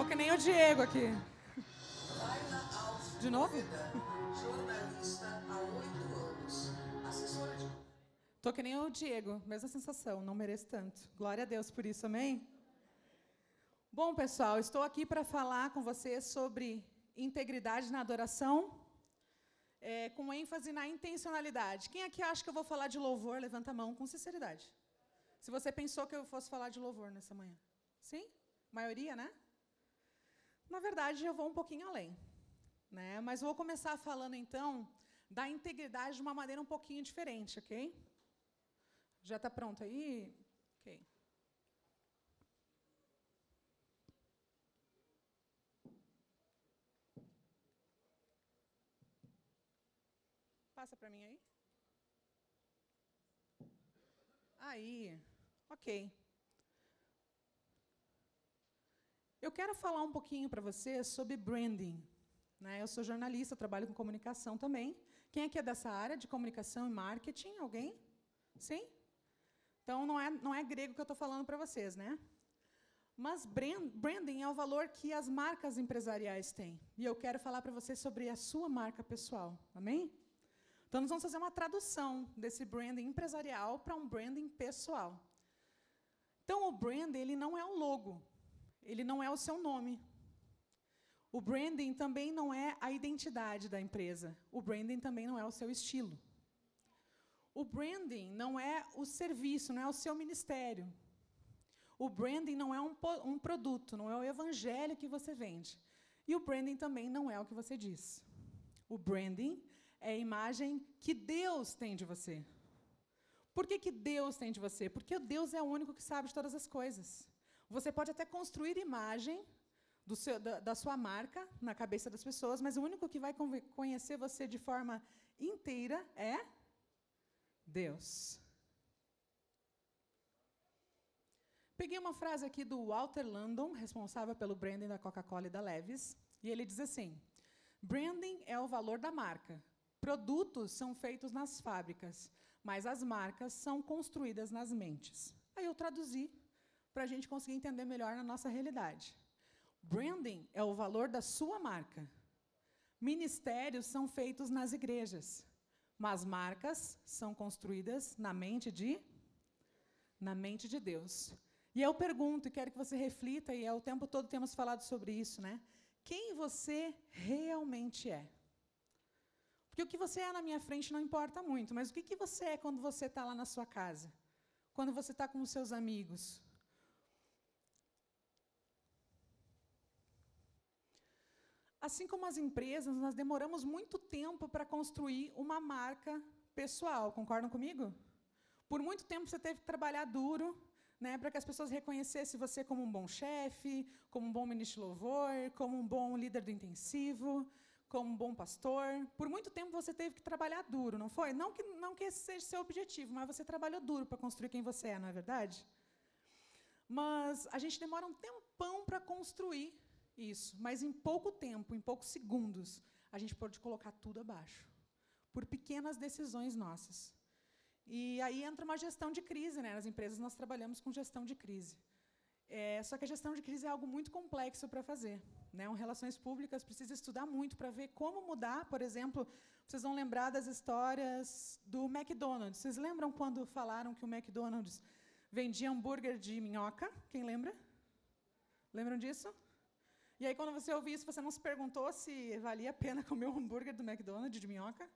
Tô que nem o Diego aqui. De novo? jornalista há oito anos, assessora de Tô que nem o Diego, mesma sensação, não mereço tanto. Glória a Deus por isso, amém? Bom, pessoal, estou aqui para falar com vocês sobre integridade na adoração, é, com ênfase na intencionalidade. Quem aqui acha que eu vou falar de louvor, levanta a mão com sinceridade. Se você pensou que eu fosse falar de louvor nessa manhã. Sim? Maioria, né? Na verdade, eu vou um pouquinho além. Né? Mas vou começar falando, então, da integridade de uma maneira um pouquinho diferente, ok? Já está pronto aí? Ok. Passa para mim aí. Aí, ok. Eu quero falar um pouquinho para vocês sobre branding. Né? Eu sou jornalista, trabalho com comunicação também. Quem aqui é dessa área de comunicação e marketing? Alguém? Sim? Então, não é, não é grego que eu estou falando para vocês, né? Mas brand, branding é o valor que as marcas empresariais têm. E eu quero falar para vocês sobre a sua marca pessoal. Amém? Então, nós vamos fazer uma tradução desse branding empresarial para um branding pessoal. Então, o branding ele não é o logo, ele não é o seu nome. O branding também não é a identidade da empresa. O branding também não é o seu estilo. O branding não é o serviço, não é o seu ministério. O branding não é um, um produto, não é o evangelho que você vende. E o branding também não é o que você diz. O branding é a imagem que Deus tem de você. Por que, que Deus tem de você? Porque Deus é o único que sabe de todas as coisas. Você pode até construir imagem seu, da, da, sua marca na cabeça das pessoas, mas o único que vai conhecer você de forma inteira é Deus. Peguei uma frase aqui do Walter Landon, responsável pelo branding da Coca-Cola e da Levis, e ele diz assim: Branding é o valor da marca. Produtos são feitos nas fábricas, mas as marcas são construídas nas mentes. Aí eu traduzi para a gente conseguir entender melhor na nossa realidade. Branding é o valor da sua marca. Ministérios são feitos nas igrejas, mas marcas são construídas na mente de na mente de Deus. E eu pergunto e quero que você reflita e é o tempo todo temos falado sobre isso, né? Quem você realmente é? Porque o que você é na minha frente não importa muito, mas o que, que você é quando você está lá na sua casa? Quando você está com os seus amigos? Assim como as empresas, nós demoramos muito tempo para construir uma marca pessoal. Concordam comigo? Por muito tempo você teve que trabalhar duro né, para que as pessoas reconhecessem você como um bom chefe, como um bom ministro de louvor, como um bom líder do intensivo, como um bom pastor. Por muito tempo você teve que trabalhar duro, não foi? Não que, não que esse seja seu objetivo, mas você trabalhou duro para construir quem você é, não é verdade? Mas a gente demora um tempão para construir isso, mas em pouco tempo, em poucos segundos, a gente pode colocar tudo abaixo, por pequenas decisões nossas. E aí entra uma gestão de crise, né? Nas empresas nós trabalhamos com gestão de crise. É, só que a gestão de crise é algo muito complexo para fazer. Né? Um relações públicas precisa estudar muito para ver como mudar. Por exemplo, vocês vão lembrar das histórias do McDonald's. Vocês lembram quando falaram que o McDonald's vendia hambúrguer de minhoca? Quem lembra? Lembram disso? E aí, quando você ouviu isso, você não se perguntou se valia a pena comer um hambúrguer do McDonald's de minhoca?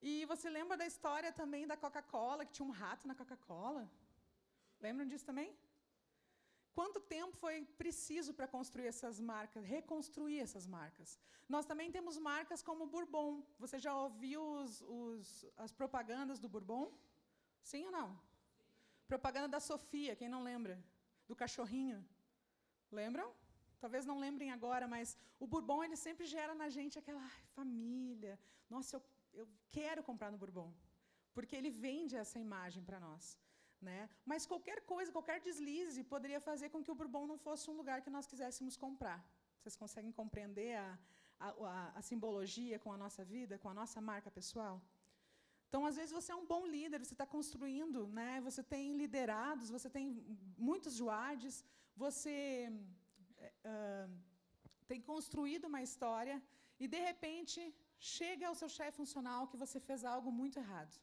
E você lembra da história também da Coca-Cola, que tinha um rato na Coca-Cola? Lembram disso também? Quanto tempo foi preciso para construir essas marcas, reconstruir essas marcas? Nós também temos marcas como o Bourbon. Você já ouviu os, os, as propagandas do Bourbon? Sim ou não? Propaganda da Sofia, quem não lembra? Do cachorrinho. Lembram? Talvez não lembrem agora, mas o Bourbon ele sempre gera na gente aquela família. Nossa, eu, eu quero comprar no Bourbon, porque ele vende essa imagem para nós. Né? Mas qualquer coisa, qualquer deslize poderia fazer com que o Bourbon não fosse um lugar que nós quiséssemos comprar. Vocês conseguem compreender a, a, a, a simbologia com a nossa vida, com a nossa marca pessoal? Então, às vezes, você é um bom líder, você está construindo, né? você tem liderados, você tem muitos juades, você uh, tem construído uma história e, de repente, chega ao seu chefe funcional que você fez algo muito errado.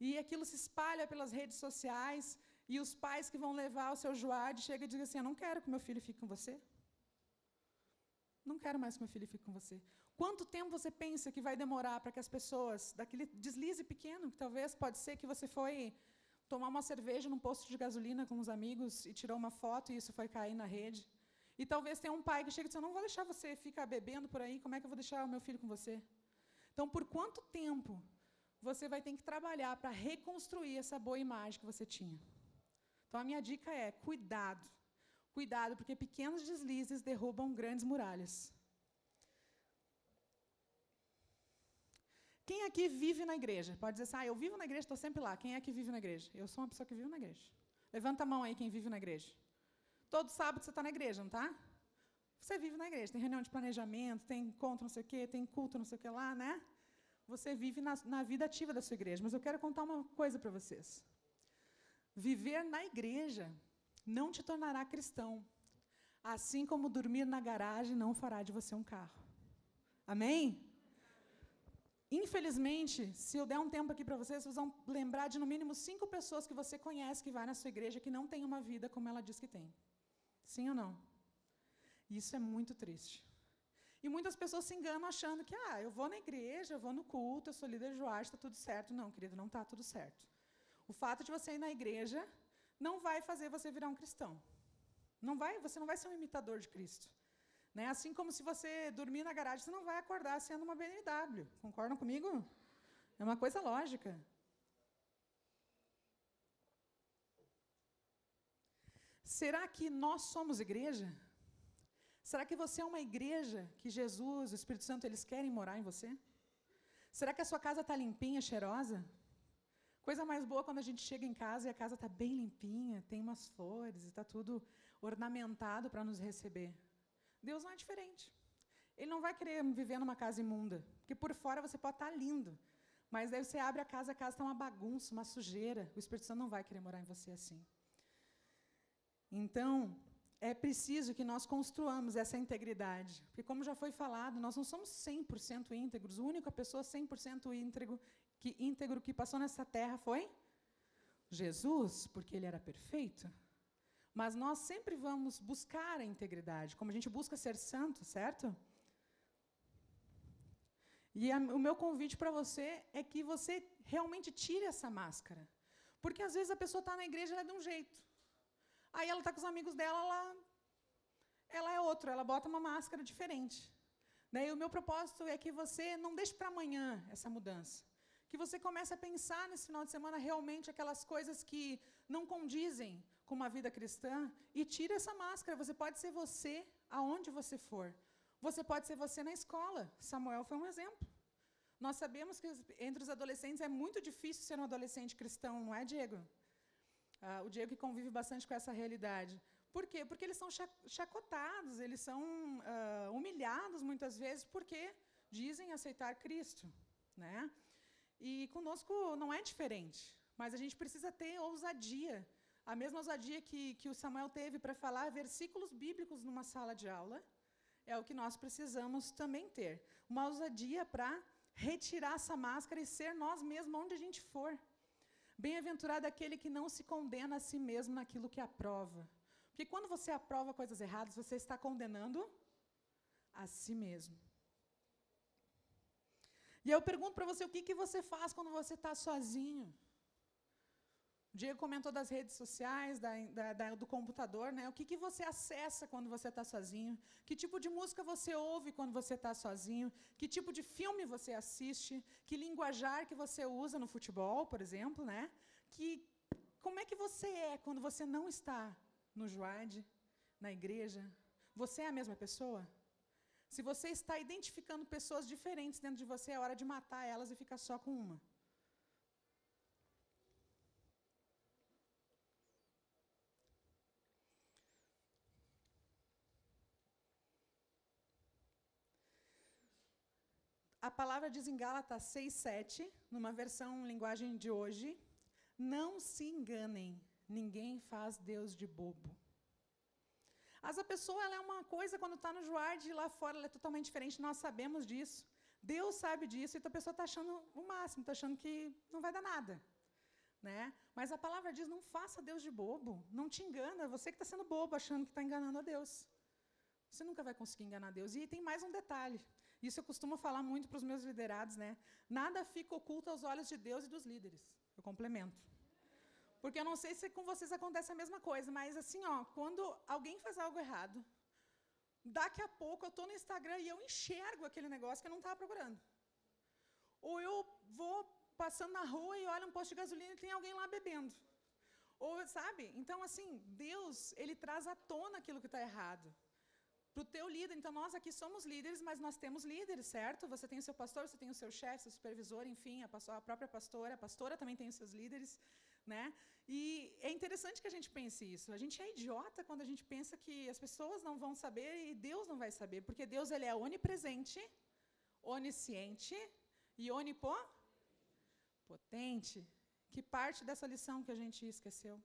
E aquilo se espalha pelas redes sociais e os pais que vão levar o seu Joad chegam e dizem assim: Eu não quero que meu filho fique com você. Não quero mais que meu filho fique com você. Quanto tempo você pensa que vai demorar para que as pessoas, daquele deslize pequeno, que talvez pode ser que você foi tomar uma cerveja num posto de gasolina com os amigos e tirou uma foto e isso foi cair na rede. E talvez tenha um pai que chega e diz: Eu não vou deixar você ficar bebendo por aí, como é que eu vou deixar o meu filho com você? Então, por quanto tempo você vai ter que trabalhar para reconstruir essa boa imagem que você tinha? Então, a minha dica é: cuidado. Cuidado, porque pequenos deslizes derrubam grandes muralhas. Quem aqui vive na igreja? Pode dizer assim, ah, eu vivo na igreja, estou sempre lá. Quem é que vive na igreja? Eu sou uma pessoa que vive na igreja. Levanta a mão aí quem vive na igreja. Todo sábado você está na igreja, não está? Você vive na igreja. Tem reunião de planejamento, tem encontro, não sei o quê, tem culto, não sei o que lá, né? Você vive na, na vida ativa da sua igreja. Mas eu quero contar uma coisa para vocês. Viver na igreja não te tornará cristão. Assim como dormir na garagem não fará de você um carro. Amém? Infelizmente, se eu der um tempo aqui para vocês, vocês vão lembrar de no mínimo cinco pessoas que você conhece que vai na sua igreja que não tem uma vida como ela diz que tem. Sim ou não? Isso é muito triste. E muitas pessoas se enganam achando que, ah, eu vou na igreja, eu vou no culto, eu sou líder de joás, está tudo certo. Não, querido, não está tudo certo. O fato de você ir na igreja não vai fazer você virar um cristão. Não vai, você não vai ser um imitador de Cristo. Né? Assim como se você dormir na garagem, você não vai acordar sendo uma BMW. Concordam comigo? É uma coisa lógica. Será que nós somos igreja? Será que você é uma igreja que Jesus, o Espírito Santo, eles querem morar em você? Será que a sua casa está limpinha, cheirosa? Coisa mais boa quando a gente chega em casa e a casa está bem limpinha, tem umas flores, está tudo ornamentado para nos receber. Deus não é diferente. Ele não vai querer viver numa casa imunda, porque por fora você pode estar tá lindo, mas aí você abre a casa, a casa está uma bagunça, uma sujeira. O Espírito Santo não vai querer morar em você assim. Então, é preciso que nós construamos essa integridade. Porque, como já foi falado, nós não somos 100% íntegros. A única pessoa 100% íntegro que, íntegro que passou nessa terra foi Jesus, porque ele era perfeito. Mas nós sempre vamos buscar a integridade, como a gente busca ser santo, certo? E a, o meu convite para você é que você realmente tire essa máscara. Porque às vezes a pessoa está na igreja ela é de um jeito. Aí ela está com os amigos dela, ela, ela é outro, ela bota uma máscara diferente. Né? E o meu propósito é que você não deixe para amanhã essa mudança. Que você comece a pensar nesse final de semana realmente aquelas coisas que não condizem com uma vida cristã e tire essa máscara. Você pode ser você aonde você for. Você pode ser você na escola. Samuel foi um exemplo. Nós sabemos que entre os adolescentes é muito difícil ser um adolescente cristão, não é, Diego? Ah, o Diego que convive bastante com essa realidade. Por quê? Porque eles são chacotados, eles são uh, humilhados muitas vezes porque dizem aceitar Cristo. Né? E conosco não é diferente, mas a gente precisa ter ousadia. A mesma ousadia que, que o Samuel teve para falar versículos bíblicos numa sala de aula, é o que nós precisamos também ter. Uma ousadia para retirar essa máscara e ser nós mesmos onde a gente for. Bem-aventurado aquele que não se condena a si mesmo naquilo que aprova. Porque quando você aprova coisas erradas, você está condenando a si mesmo. E eu pergunto para você, o que, que você faz quando você está sozinho? O Diego comentou das redes sociais, da, da, da, do computador, né? O que, que você acessa quando você está sozinho? Que tipo de música você ouve quando você está sozinho? Que tipo de filme você assiste? Que linguajar que você usa no futebol, por exemplo, né? Que, como é que você é quando você não está no Joad, na igreja? Você é a mesma pessoa? Se você está identificando pessoas diferentes dentro de você, é hora de matar elas e ficar só com uma. Palavra diz em Gálatas 6, 7, numa versão linguagem de hoje: Não se enganem, ninguém faz Deus de bobo. As a pessoa ela é uma coisa quando está no Juard e lá fora ela é totalmente diferente, nós sabemos disso. Deus sabe disso, então a pessoa está achando o máximo, está achando que não vai dar nada. Né? Mas a palavra diz: não faça Deus de bobo, não te engana, você que está sendo bobo, achando que está enganando a Deus. Você nunca vai conseguir enganar Deus. E tem mais um detalhe. Isso eu costumo falar muito para os meus liderados, né? Nada fica oculto aos olhos de Deus e dos líderes. Eu complemento. Porque eu não sei se com vocês acontece a mesma coisa, mas assim, ó, quando alguém faz algo errado, daqui a pouco eu estou no Instagram e eu enxergo aquele negócio que eu não estava procurando. Ou eu vou passando na rua e olho um posto de gasolina e tem alguém lá bebendo. Ou, sabe? Então, assim, Deus, Ele traz à tona aquilo que está errado para o teu líder. Então, nós aqui somos líderes, mas nós temos líderes, certo? Você tem o seu pastor, você tem o seu chefe, seu supervisor, enfim, a, a, própria pastora, a pastora também tem os seus líderes, né? E é interessante que a gente pense isso. A gente é idiota quando a gente pensa que as pessoas não vão saber e Deus não vai saber, porque Deus ele é onipresente, onisciente e onipotente. Que parte dessa lição que a gente esqueceu?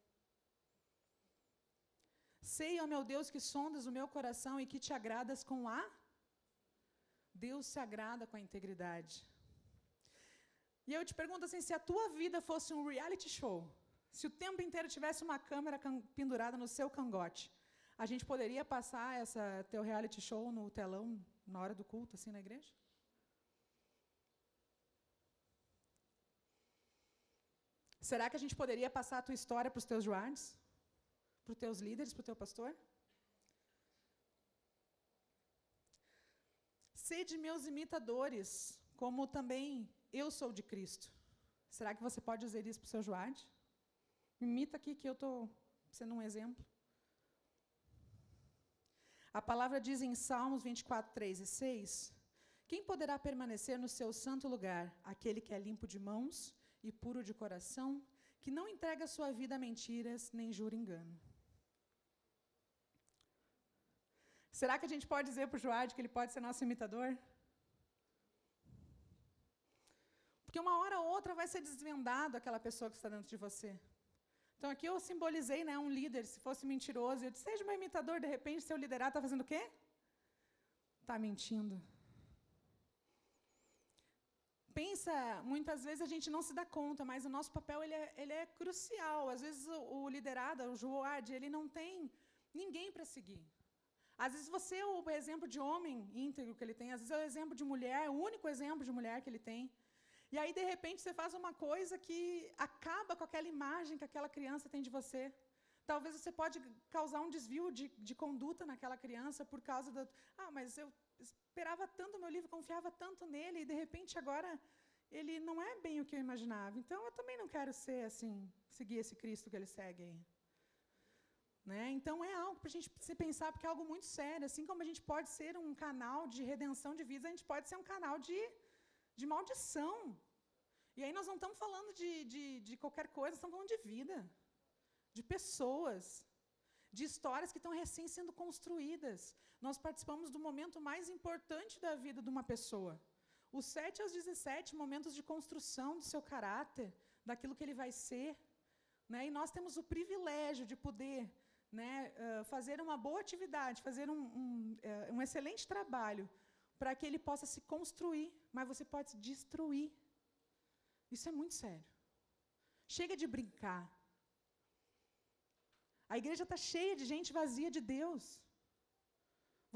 Sei, ó meu Deus, que sondas o meu coração e que te agradas com a. Deus se agrada com a integridade. E eu te pergunto assim: se a tua vida fosse um reality show, se o tempo inteiro tivesse uma câmera pendurada no seu cangote, a gente poderia passar essa teu reality show no telão na hora do culto, assim, na igreja? Será que a gente poderia passar a tua história para os teus joards? Para os teus líderes, para o teu pastor? Sede meus imitadores, como também eu sou de Cristo. Será que você pode dizer isso para o seu Joade? Imita aqui que eu estou sendo um exemplo. A palavra diz em Salmos 24, 3 e 6: Quem poderá permanecer no seu santo lugar? Aquele que é limpo de mãos e puro de coração, que não entrega sua vida a mentiras nem jura engano. Será que a gente pode dizer para o Joade que ele pode ser nosso imitador? Porque uma hora ou outra vai ser desvendado aquela pessoa que está dentro de você. Então aqui eu simbolizei né, um líder, se fosse mentiroso, eu disse, seja meu imitador, de repente seu liderado está fazendo o quê? Está mentindo. Pensa, muitas vezes a gente não se dá conta, mas o nosso papel ele é, ele é crucial. Às vezes o, o liderado, o Joade, ele não tem ninguém para seguir. Às vezes você é o exemplo de homem íntegro que ele tem, às vezes é o exemplo de mulher, o único exemplo de mulher que ele tem. E aí, de repente, você faz uma coisa que acaba com aquela imagem que aquela criança tem de você. Talvez você pode causar um desvio de, de conduta naquela criança por causa do. Ah, mas eu esperava tanto meu livro, confiava tanto nele, e de repente agora ele não é bem o que eu imaginava. Então eu também não quero ser assim, seguir esse Cristo que ele segue aí. Né? Então é algo para a gente se pensar, porque é algo muito sério. Assim como a gente pode ser um canal de redenção de vidas, a gente pode ser um canal de, de maldição. E aí nós não estamos falando de, de, de qualquer coisa, estamos falando de vida, de pessoas, de histórias que estão recém sendo construídas. Nós participamos do momento mais importante da vida de uma pessoa. Os 7 aos 17 momentos de construção do seu caráter, daquilo que ele vai ser. Né? E nós temos o privilégio de poder né, fazer uma boa atividade, fazer um, um, um excelente trabalho para que ele possa se construir, mas você pode se destruir. Isso é muito sério. Chega de brincar. A igreja está cheia de gente vazia de Deus.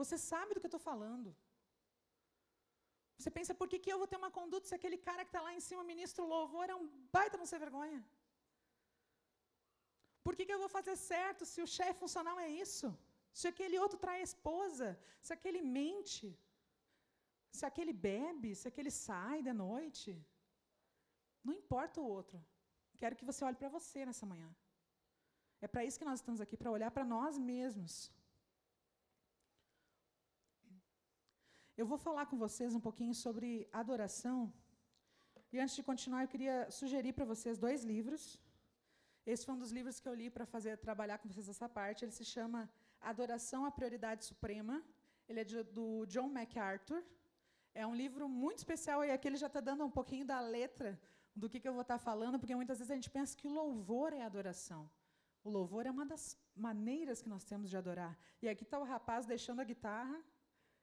Você sabe do que eu estou falando. Você pensa, por que, que eu vou ter uma conduta se aquele cara que está lá em cima, ministro louvor, é um baita não ser vergonha? Por que, que eu vou fazer certo se o chefe funcional é isso? Se aquele outro trai a esposa, se aquele mente, se aquele bebe, se aquele sai da noite. Não importa o outro. Quero que você olhe para você nessa manhã. É para isso que nós estamos aqui, para olhar para nós mesmos. Eu vou falar com vocês um pouquinho sobre adoração. E antes de continuar, eu queria sugerir para vocês dois livros. Esse foi um dos livros que eu li para fazer trabalhar com vocês essa parte. Ele se chama Adoração à Prioridade Suprema. Ele é de, do John MacArthur. É um livro muito especial e aqui ele já está dando um pouquinho da letra do que, que eu vou estar tá falando, porque muitas vezes a gente pensa que louvor é adoração. O louvor é uma das maneiras que nós temos de adorar. E aqui está o rapaz deixando a guitarra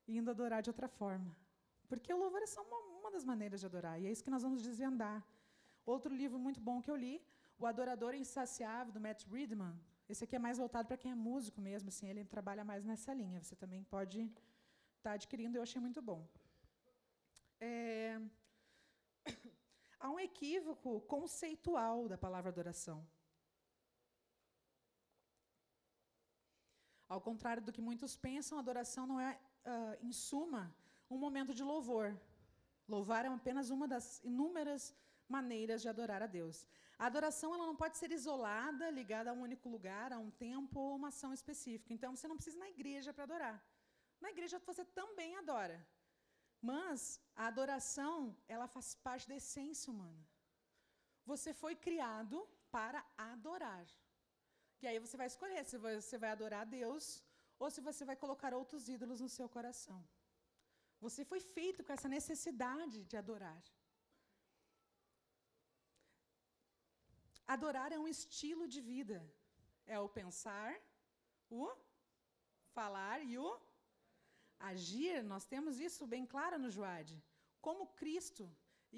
e indo adorar de outra forma. Porque o louvor é só uma, uma das maneiras de adorar, e é isso que nós vamos desvendar. Outro livro muito bom que eu li, O Adorador Insaciável, do Matt Friedman. Esse aqui é mais voltado para quem é músico mesmo, assim, ele trabalha mais nessa linha. Você também pode estar tá adquirindo, eu achei muito bom. É... Há um equívoco conceitual da palavra adoração. Ao contrário do que muitos pensam, adoração não é, uh, em suma, um momento de louvor. Louvar é apenas uma das inúmeras maneiras de adorar a Deus. A adoração ela não pode ser isolada, ligada a um único lugar, a um tempo ou uma ação específica. Então você não precisa ir na igreja para adorar. Na igreja você também adora. Mas a adoração, ela faz parte da essência humana. Você foi criado para adorar. E aí você vai escolher se você vai adorar a Deus ou se você vai colocar outros ídolos no seu coração. Você foi feito com essa necessidade de adorar. Adorar é um estilo de vida. É o pensar, o falar e o agir. Nós temos isso bem claro no Joade. Como Cristo.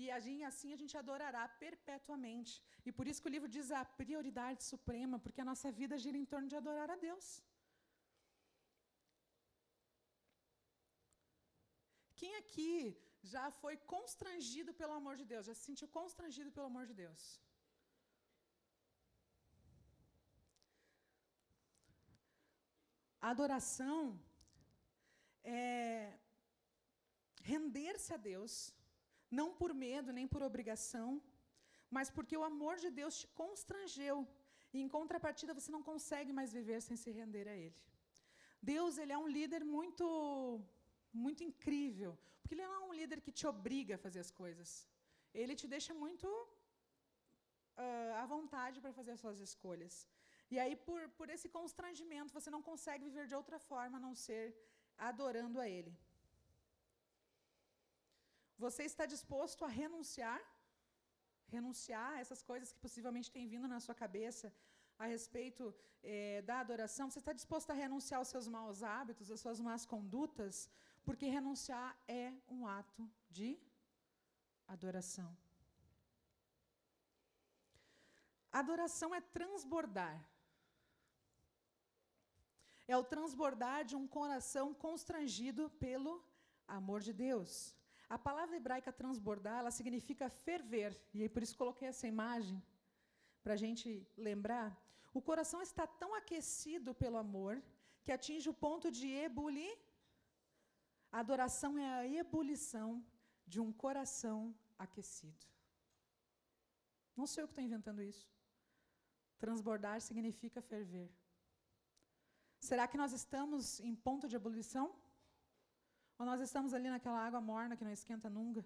E assim a gente adorará perpetuamente. E por isso que o livro diz a prioridade suprema, porque a nossa vida gira em torno de adorar a Deus. Quem aqui já foi constrangido pelo amor de Deus? Já se sentiu constrangido pelo amor de Deus? A adoração é render-se a Deus, não por medo nem por obrigação, mas porque o amor de Deus te constrangeu. E em contrapartida você não consegue mais viver sem se render a Ele. Deus ele é um líder muito muito incrível, porque ele não é um líder que te obriga a fazer as coisas. Ele te deixa muito uh, à vontade para fazer as suas escolhas. E aí, por, por esse constrangimento, você não consegue viver de outra forma a não ser adorando a Ele. Você está disposto a renunciar? Renunciar a essas coisas que possivelmente têm vindo na sua cabeça a respeito eh, da adoração? Você está disposto a renunciar aos seus maus hábitos, às suas más condutas? Porque renunciar é um ato de adoração. Adoração é transbordar. É o transbordar de um coração constrangido pelo amor de Deus. A palavra hebraica transbordar, ela significa ferver. E aí por isso coloquei essa imagem para a gente lembrar. O coração está tão aquecido pelo amor que atinge o ponto de ebulir a adoração é a ebulição de um coração aquecido. Não sei eu que estou inventando isso. Transbordar significa ferver. Será que nós estamos em ponto de ebulição? Ou nós estamos ali naquela água morna que não esquenta nunca?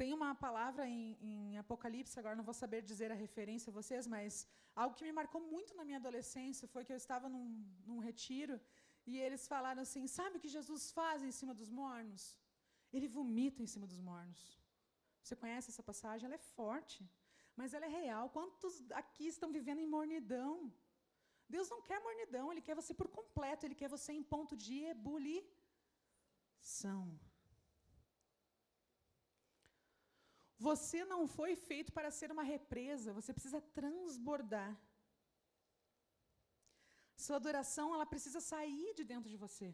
Tem uma palavra em, em, Apocalipse, agora não vou saber dizer a referência a vocês, mas algo que me marcou muito na minha adolescência foi que eu estava num, num retiro e eles falaram assim: sabe o que Jesus faz em cima dos mornos? Ele vomita em cima dos mornos. Você conhece essa passagem? Ela é forte, mas ela é real. Quantos aqui estão vivendo em mornidão? Deus não quer mornidão, Ele quer você por completo, Ele quer você em ponto de ebulição. Você não foi feito para ser uma represa, você precisa transbordar. Sua adoração, ela precisa sair de dentro de você.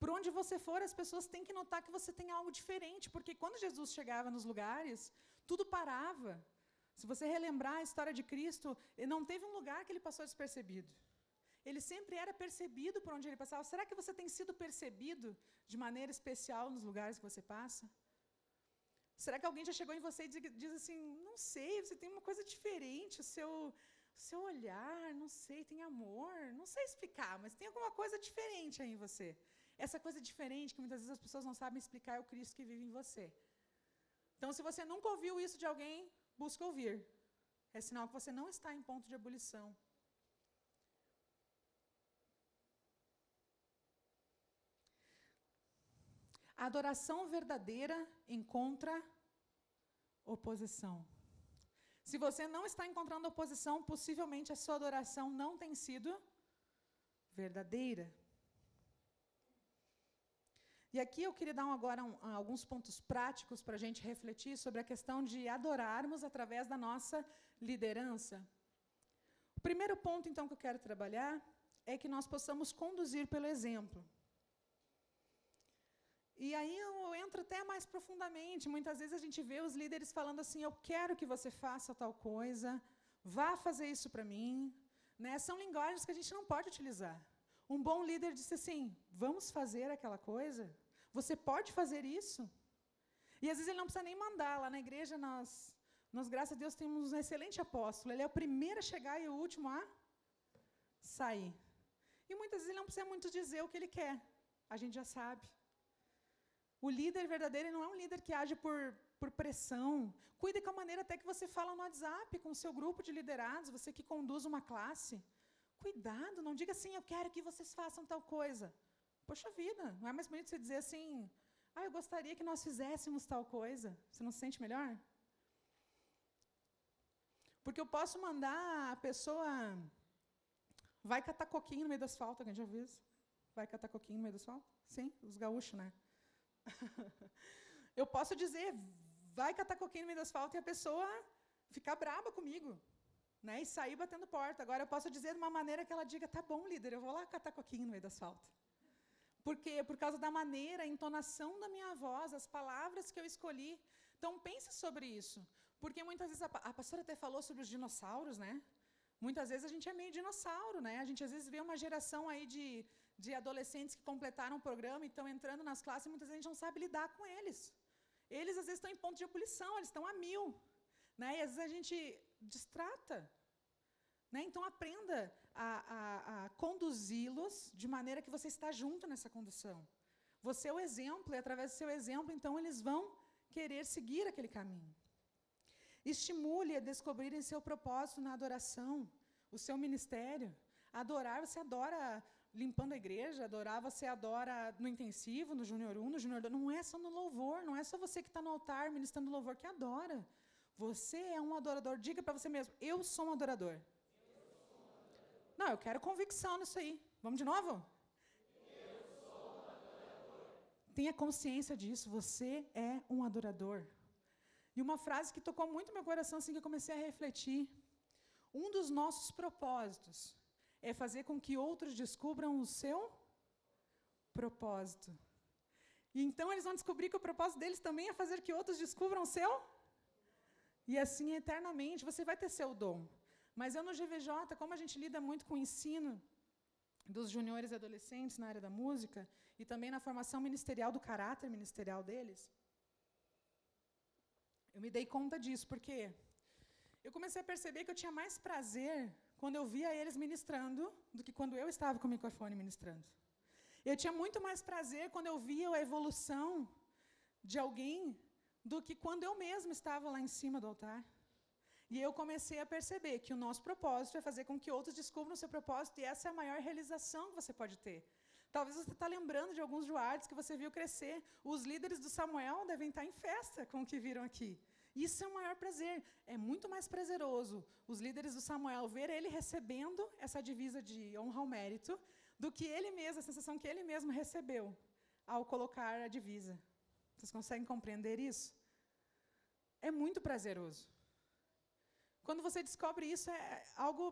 Por onde você for, as pessoas têm que notar que você tem algo diferente, porque quando Jesus chegava nos lugares, tudo parava. Se você relembrar a história de Cristo, não teve um lugar que ele passou despercebido. Ele sempre era percebido por onde ele passava. Será que você tem sido percebido de maneira especial nos lugares que você passa? Será que alguém já chegou em você e diz assim: não sei, você tem uma coisa diferente, o seu, seu olhar, não sei, tem amor, não sei explicar, mas tem alguma coisa diferente aí em você. Essa coisa diferente que muitas vezes as pessoas não sabem explicar é o Cristo que vive em você. Então, se você nunca ouviu isso de alguém, busca ouvir. É sinal que você não está em ponto de ebulição. A adoração verdadeira encontra oposição. Se você não está encontrando oposição, possivelmente a sua adoração não tem sido verdadeira. E aqui eu queria dar agora um, alguns pontos práticos para a gente refletir sobre a questão de adorarmos através da nossa liderança. O primeiro ponto, então, que eu quero trabalhar é que nós possamos conduzir pelo exemplo. E aí eu entro até mais profundamente. Muitas vezes a gente vê os líderes falando assim: eu quero que você faça tal coisa, vá fazer isso para mim. Né? São linguagens que a gente não pode utilizar. Um bom líder disse assim: vamos fazer aquela coisa? Você pode fazer isso? E às vezes ele não precisa nem mandar. Lá na igreja, nós, nós graças a Deus, temos um excelente apóstolo. Ele é o primeiro a chegar e o último a sair. E muitas vezes ele não precisa muito dizer o que ele quer. A gente já sabe. O líder verdadeiro não é um líder que age por, por pressão. Cuide com a maneira até que você fala no WhatsApp com o seu grupo de liderados, você que conduz uma classe. Cuidado, não diga assim, eu quero que vocês façam tal coisa. Poxa vida, não é mais bonito você dizer assim, ah, eu gostaria que nós fizéssemos tal coisa. Você não se sente melhor? Porque eu posso mandar a pessoa. Vai catar coquinho no meio do asfalto, alguém já viu isso? Vai catar coquinho no meio do asfalto? Sim, os gaúchos, né? eu posso dizer, vai catar coquinho no meio do asfalto e a pessoa ficar braba comigo. Né, e sair batendo porta. Agora eu posso dizer de uma maneira que ela diga, tá bom, líder, eu vou lá catar coquinho no meio do asfalto. Por quê? Por causa da maneira, a entonação da minha voz, as palavras que eu escolhi. Então pense sobre isso. Porque muitas vezes a, a pastora até falou sobre os dinossauros, né? Muitas vezes a gente é meio dinossauro, né? A gente às vezes vê uma geração aí de, de adolescentes que completaram o programa e estão entrando nas classes e muitas vezes a gente não sabe lidar com eles. Eles às vezes estão em ponto de ebulição, eles estão a mil. Né? E às vezes a gente distrata. Né? Então aprenda a, a, a conduzi-los de maneira que você está junto nessa condução. Você é o exemplo, e através do seu exemplo, então, eles vão querer seguir aquele caminho. Estimule a descobrirem seu propósito na adoração, o seu ministério. Adorar, você adora limpando a igreja, adorar, você adora no intensivo, no Júnior 1, no Júnior 2. Não é só no louvor, não é só você que está no altar ministrando louvor que adora. Você é um adorador. Diga para você mesmo: eu sou um adorador. Não, eu quero convicção nisso aí. Vamos de novo? Eu sou um adorador. Tenha consciência disso, você é um adorador. E uma frase que tocou muito meu coração assim que eu comecei a refletir. Um dos nossos propósitos é fazer com que outros descubram o seu propósito. E então eles vão descobrir que o propósito deles também é fazer que outros descubram o seu. E assim eternamente você vai ter seu dom. Mas eu no GVJ, como a gente lida muito com o ensino dos juniores e adolescentes na área da música e também na formação ministerial do caráter ministerial deles, eu me dei conta disso, porque eu comecei a perceber que eu tinha mais prazer quando eu via eles ministrando do que quando eu estava com o microfone ministrando. Eu tinha muito mais prazer quando eu via a evolução de alguém do que quando eu mesmo estava lá em cima do altar. E eu comecei a perceber que o nosso propósito é fazer com que outros descubram o seu propósito, e essa é a maior realização que você pode ter. Talvez você está lembrando de alguns Joardes que você viu crescer. Os líderes do Samuel devem estar em festa com o que viram aqui. Isso é o maior prazer. É muito mais prazeroso os líderes do Samuel ver ele recebendo essa divisa de honra ao mérito do que ele mesmo, a sensação que ele mesmo recebeu ao colocar a divisa. Vocês conseguem compreender isso? É muito prazeroso. Quando você descobre isso, é algo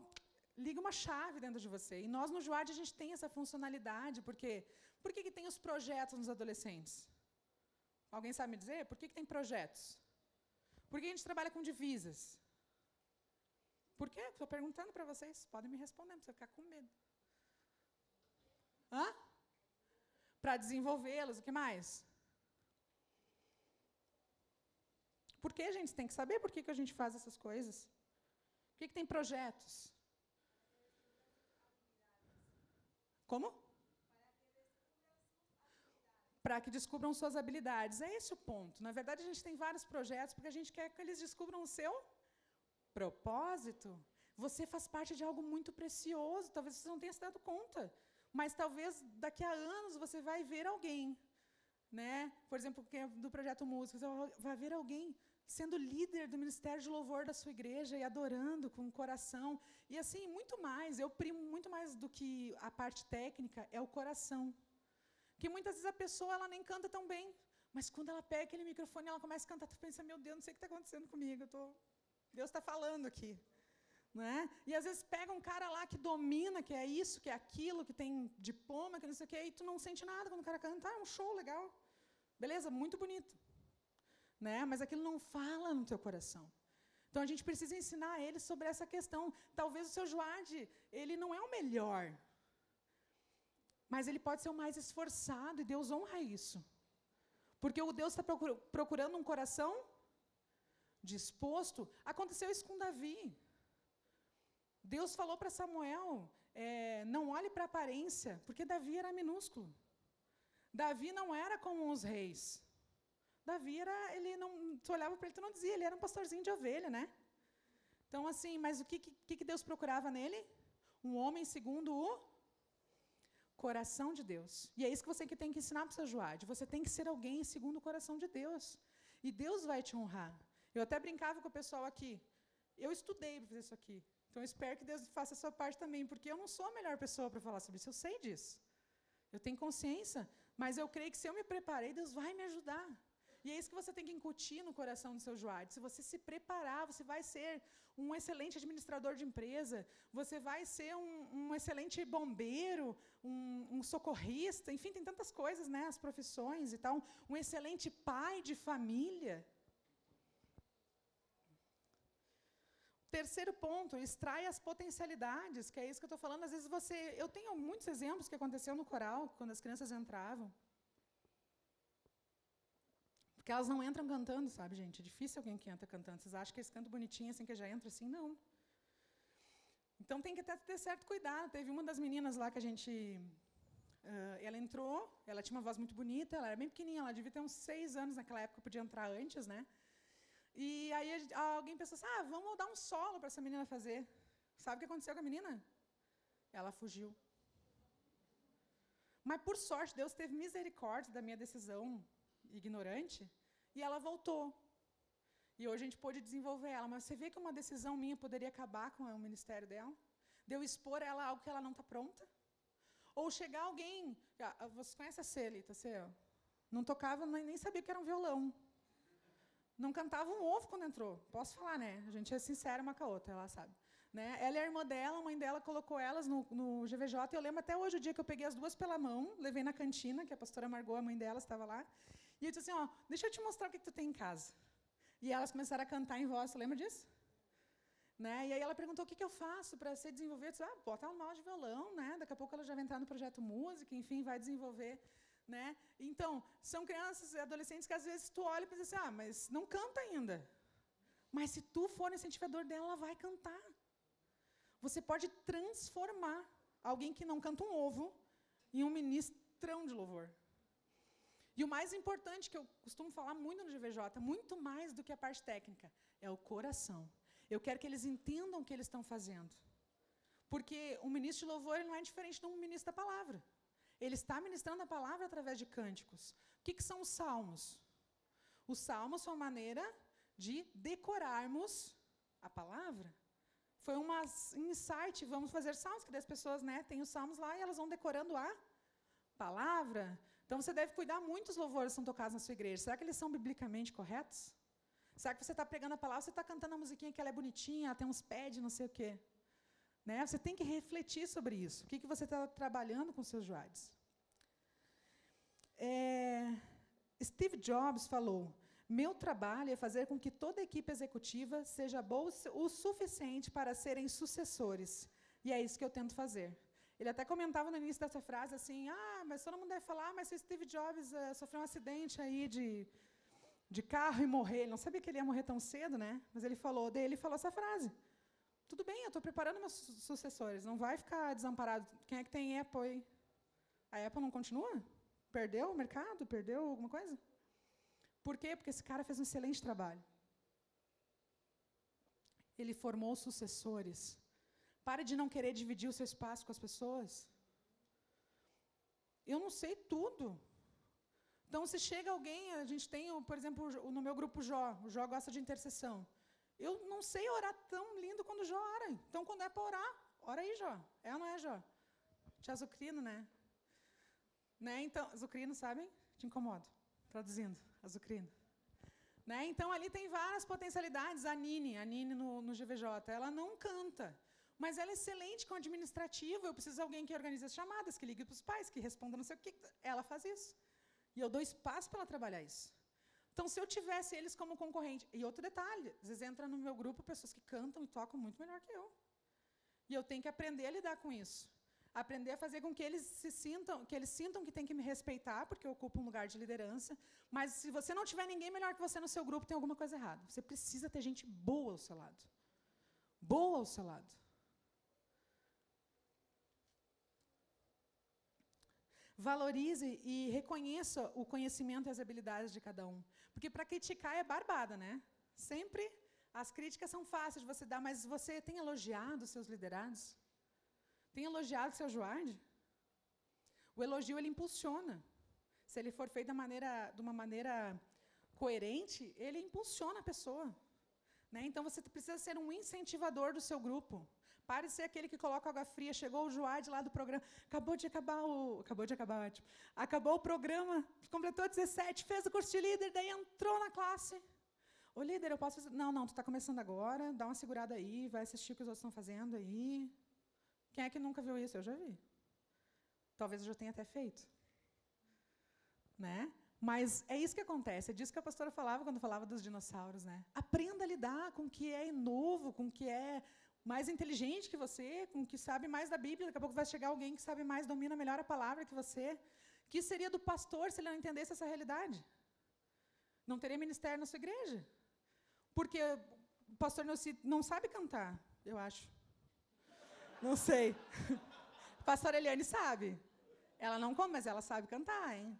liga uma chave dentro de você. E nós no Juad a gente tem essa funcionalidade, porque por que, que tem os projetos nos adolescentes? Alguém sabe me dizer? Por que, que tem projetos? Por que a gente trabalha com divisas? Por quê? Estou perguntando para vocês. Podem me responder, não precisa ficar com medo. Hã? Para desenvolvê-los, o que mais? Por que a gente tem que saber por que, que a gente faz essas coisas? Por que, que tem projetos? Como? Para que descubram suas habilidades. É esse o ponto. Na verdade, a gente tem vários projetos porque a gente quer que eles descubram o seu propósito. Você faz parte de algo muito precioso. Talvez você não tenha se dado conta. Mas talvez daqui a anos você vai ver alguém. Né? Por exemplo, do projeto Música, você vai ver alguém sendo líder do ministério de louvor da sua igreja e adorando com o coração. E assim, muito mais, eu primo muito mais do que a parte técnica, é o coração. Que muitas vezes a pessoa ela nem canta tão bem, mas quando ela pega aquele microfone, ela começa a cantar, tu pensa, meu Deus, não sei o que está acontecendo comigo, tô... Deus está falando aqui. Né? E às vezes pega um cara lá que domina, que é isso, que é aquilo, que tem diploma, que não sei o quê, e tu não sente nada quando o cara canta, ah, é um show legal. Beleza, muito bonito. Né? Mas aquilo não fala no teu coração. Então a gente precisa ensinar ele sobre essa questão. Talvez o seu Joade, ele não é o melhor, mas ele pode ser o mais esforçado e Deus honra isso. Porque o Deus está procurando um coração disposto. Aconteceu isso com Davi. Deus falou para Samuel: é, não olhe para a aparência, porque Davi era minúsculo. Davi não era como os reis. Davi era, ele não, tu olhava para ele, tu não dizia, ele era um pastorzinho de ovelha, né? Então, assim, mas o que, que, que Deus procurava nele? Um homem segundo o coração de Deus. E é isso que você tem que ensinar para o seu Joade. Você tem que ser alguém segundo o coração de Deus. E Deus vai te honrar. Eu até brincava com o pessoal aqui. Eu estudei para fazer isso aqui. Então eu espero que Deus faça a sua parte também, porque eu não sou a melhor pessoa para falar sobre isso. Eu sei disso. Eu tenho consciência. Mas eu creio que se eu me preparei, Deus vai me ajudar. E é isso que você tem que incutir no coração do seu Joade. Se você se preparar, você vai ser um excelente administrador de empresa, você vai ser um, um excelente bombeiro, um, um, socorrista, enfim, tem tantas coisas, né, as profissões e tal. Um excelente pai de família. Terceiro ponto, extrai as potencialidades, que é isso que eu estou falando. Às vezes você. Eu tenho muitos exemplos que aconteceu no coral, quando as crianças entravam. Porque elas não entram cantando, sabe, gente? É difícil alguém que entra cantando. Vocês acham que eles cantam bonitinho assim que já entra assim? Não. Então tem que até ter certo cuidado. Teve uma das meninas lá que a gente. Uh, ela entrou, ela tinha uma voz muito bonita, ela era bem pequenininha, ela devia ter uns seis anos naquela época, podia entrar antes, né? E aí alguém pensou assim: ah, vamos dar um solo para essa menina fazer. Sabe o que aconteceu com a menina? Ela fugiu. Mas por sorte, Deus teve misericórdia da minha decisão ignorante e ela voltou. E hoje a gente pôde desenvolver ela. Mas você vê que uma decisão minha poderia acabar com o ministério dela? De eu expor ela a algo que ela não está pronta? Ou chegar alguém. Ah, ah, você conhece a Celita? Você não tocava, nem sabia que era um violão. Não cantava um ovo quando entrou. Posso falar, né? A gente é sincera uma com a outra, ela sabe. Né? Ela é a irmã dela, a mãe dela colocou elas no, no GVJ. E eu lembro até hoje o dia que eu peguei as duas pela mão, levei na cantina, que a pastora Margot, a mãe dela, estava lá. E eu disse assim: ó, deixa eu te mostrar o que, tu tem em casa. E elas começaram a cantar em voz, lembra disso? Né? E aí ela perguntou o que, que eu faço para ser desenvolver. Eu disse, ah, bota no aula de violão, né? Daqui a pouco ela já vai entrar no projeto música, enfim, vai desenvolver. Né? Então, são crianças e adolescentes que às vezes tu olha e pensa assim, ah, mas não canta ainda. Mas se tu for incentivador dela, ela vai cantar. Você pode transformar alguém que não canta um ovo em um ministrão de louvor. E o mais importante que eu costumo falar muito no GVJ, muito mais do que a parte técnica, é o coração. Eu quero que eles entendam o que eles estão fazendo. Porque um ministro de louvor não é diferente de um ministro da palavra. Ele está ministrando a palavra através de cânticos. O que, que são os salmos? Os salmos são a maneira de decorarmos a palavra. Foi um insight, vamos fazer salmos, que as pessoas né, têm os salmos lá e elas vão decorando a palavra. Então você deve cuidar muito os louvores que são tocados na sua igreja. Será que eles são biblicamente corretos? Será que você está pregando a palavra, você está cantando a musiquinha que ela é bonitinha, ela tem uns pads, não sei o quê? Né? Você tem que refletir sobre isso. O que, que você está trabalhando com seus joades? É, Steve Jobs falou: Meu trabalho é fazer com que toda a equipe executiva seja boa o suficiente para serem sucessores. E é isso que eu tento fazer. Ele até comentava no início dessa frase assim: ah, mas todo mundo deve falar, mas se Steve Jobs uh, sofreu um acidente aí de, de carro e morrer, ele não sabia que ele ia morrer tão cedo, né? Mas ele falou dele, falou essa frase: tudo bem, eu estou preparando meus sucessores, não vai ficar desamparado. Quem é que tem Apple? A Apple não continua? Perdeu o mercado? Perdeu alguma coisa? Por quê? Porque esse cara fez um excelente trabalho. Ele formou sucessores. Pare de não querer dividir o seu espaço com as pessoas. Eu não sei tudo. Então, se chega alguém, a gente tem, por exemplo, no meu grupo Jó, o Jó gosta de intercessão. Eu não sei orar tão lindo quando Jó ora. Então, quando é para orar, ora aí, Jó. É ou não é, Jó? Te azucrino, né? né? Então, azucrino, sabem? Te incomodo. Traduzindo, azucrino. Né? Então, ali tem várias potencialidades. A Nini, a Nini no, no GVJ, ela não canta. Mas ela é excelente com administrativo. Eu preciso de alguém que organize as chamadas, que ligue para os pais, que responda não sei o que. Ela faz isso. E eu dou espaço para ela trabalhar isso. Então, se eu tivesse eles como concorrente. E outro detalhe: às vezes entra no meu grupo pessoas que cantam e tocam muito melhor que eu. E eu tenho que aprender a lidar com isso. Aprender a fazer com que eles se sintam, que eles sintam que tem que me respeitar, porque eu ocupo um lugar de liderança. Mas se você não tiver ninguém melhor que você no seu grupo, tem alguma coisa errada. Você precisa ter gente boa ao seu lado. Boa ao seu lado. Valorize e reconheça o conhecimento e as habilidades de cada um. Porque para criticar é barbada, né? Sempre as críticas são fáceis de você dar, mas você tem elogiado seus liderados? Tem elogiado seu Joard? O elogio ele impulsiona. Se ele for feito maneira, de uma maneira coerente, ele impulsiona a pessoa. Né? Então você precisa ser um incentivador do seu grupo. Pare de ser aquele que coloca água fria. Chegou o Joad lá do programa. Acabou de acabar o. Acabou de acabar, ótimo. Acabou o programa, completou 17, fez o curso de líder, daí entrou na classe. Ô líder, eu posso fazer. Não, não, tu está começando agora, dá uma segurada aí, vai assistir o que os outros estão fazendo aí. Quem é que nunca viu isso? Eu já vi. Talvez eu já tenha até feito. Né? Mas é isso que acontece, é disso que a pastora falava quando falava dos dinossauros, né? Aprenda a lidar com o que é novo, com o que é mais inteligente que você, com que sabe mais da Bíblia. Daqui a pouco vai chegar alguém que sabe mais, domina melhor a palavra que você. Que seria do pastor se ele não entendesse essa realidade? Não teria ministério na sua igreja. Porque o pastor não sabe cantar, eu acho. Não sei. A pastora Eliane sabe. Ela não come, mas ela sabe cantar, hein?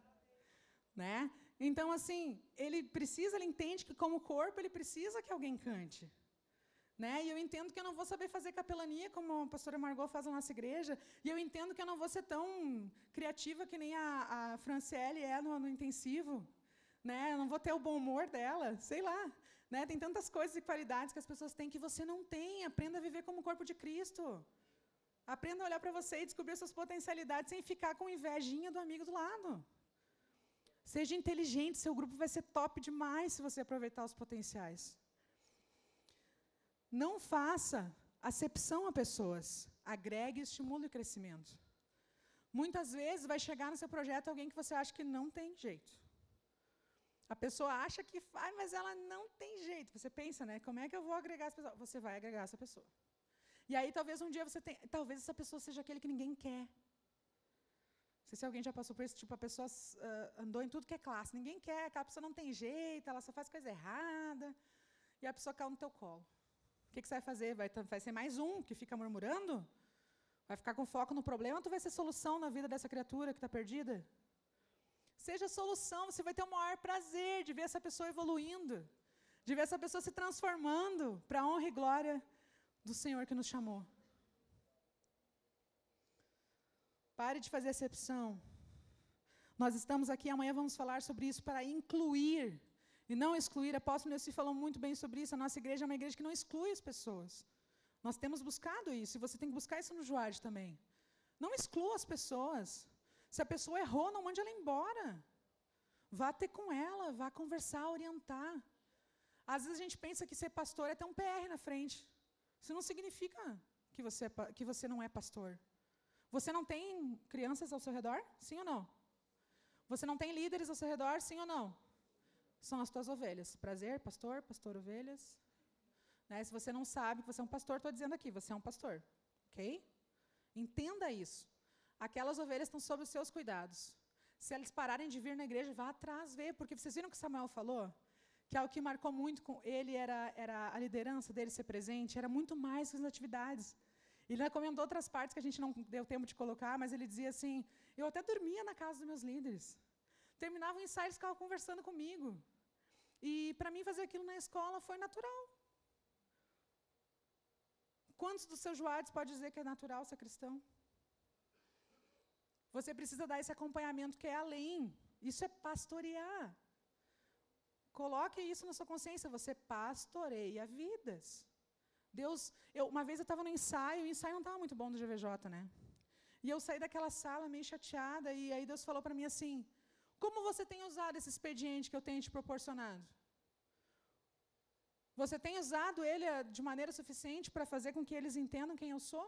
Né? Então, assim, ele precisa, ele entende que como corpo, ele precisa que alguém cante. Né? E eu entendo que eu não vou saber fazer capelania como a pastora Margot faz na nossa igreja, e eu entendo que eu não vou ser tão criativa que nem a, a Franciele é no, no intensivo. Né? Eu não vou ter o bom humor dela, sei lá. Né? Tem tantas coisas e qualidades que as pessoas têm que você não tem. Aprenda a viver como corpo de Cristo. Aprenda a olhar para você e descobrir suas potencialidades sem ficar com invejinha do amigo do lado. Seja inteligente, seu grupo vai ser top demais se você aproveitar os potenciais. Não faça acepção a pessoas. Agregue, estimule o crescimento. Muitas vezes vai chegar no seu projeto alguém que você acha que não tem jeito. A pessoa acha que faz, mas ela não tem jeito. Você pensa, né? Como é que eu vou agregar essa pessoa? Você vai agregar essa pessoa. E aí talvez um dia você tenha, talvez essa pessoa seja aquele que ninguém quer. Não sei se alguém já passou por isso, tipo, a pessoa uh, andou em tudo que é classe, ninguém quer, aquela pessoa não tem jeito, ela só faz coisa errada, e a pessoa caiu no teu colo. Que, que você vai fazer? Vai, vai ser mais um que fica murmurando? Vai ficar com foco no problema ou tu vai ser solução na vida dessa criatura que está perdida? Seja solução, você vai ter o maior prazer de ver essa pessoa evoluindo, de ver essa pessoa se transformando para a honra e glória do Senhor que nos chamou. Pare de fazer exceção. Nós estamos aqui, amanhã vamos falar sobre isso para incluir e não excluir. Apóstolo Nessi falou muito bem sobre isso. A nossa igreja é uma igreja que não exclui as pessoas. Nós temos buscado isso, e você tem que buscar isso no Joade também. Não exclua as pessoas. Se a pessoa errou, não mande ela embora. Vá ter com ela, vá conversar, orientar. Às vezes a gente pensa que ser pastor é ter um PR na frente. Isso não significa que você, é que você não é pastor. Você não tem crianças ao seu redor? Sim ou não? Você não tem líderes ao seu redor? Sim ou não? São as tuas ovelhas. Prazer, pastor, pastor, ovelhas. Né? Se você não sabe que você é um pastor, estou dizendo aqui, você é um pastor. Ok? Entenda isso. Aquelas ovelhas estão sob os seus cuidados. Se eles pararem de vir na igreja, vá atrás ver, porque vocês viram o que Samuel falou? que algo que marcou muito com ele era, era a liderança dele ser presente, era muito mais que as atividades. Ele comentou outras partes que a gente não deu tempo de colocar, mas ele dizia assim: eu até dormia na casa dos meus líderes. Terminava o ensaio, eles ficavam conversando comigo. E para mim fazer aquilo na escola foi natural. Quantos dos seus joados pode dizer que é natural ser cristão? Você precisa dar esse acompanhamento que é além Isso é pastorear. Coloque isso na sua consciência, você pastoreia vidas. Deus, eu, uma vez eu estava no ensaio, o ensaio não estava muito bom do GVJ, né? E eu saí daquela sala meio chateada, e aí Deus falou para mim assim: Como você tem usado esse expediente que eu tenho te proporcionado? Você tem usado ele eh, de maneira suficiente para fazer com que eles entendam quem eu sou?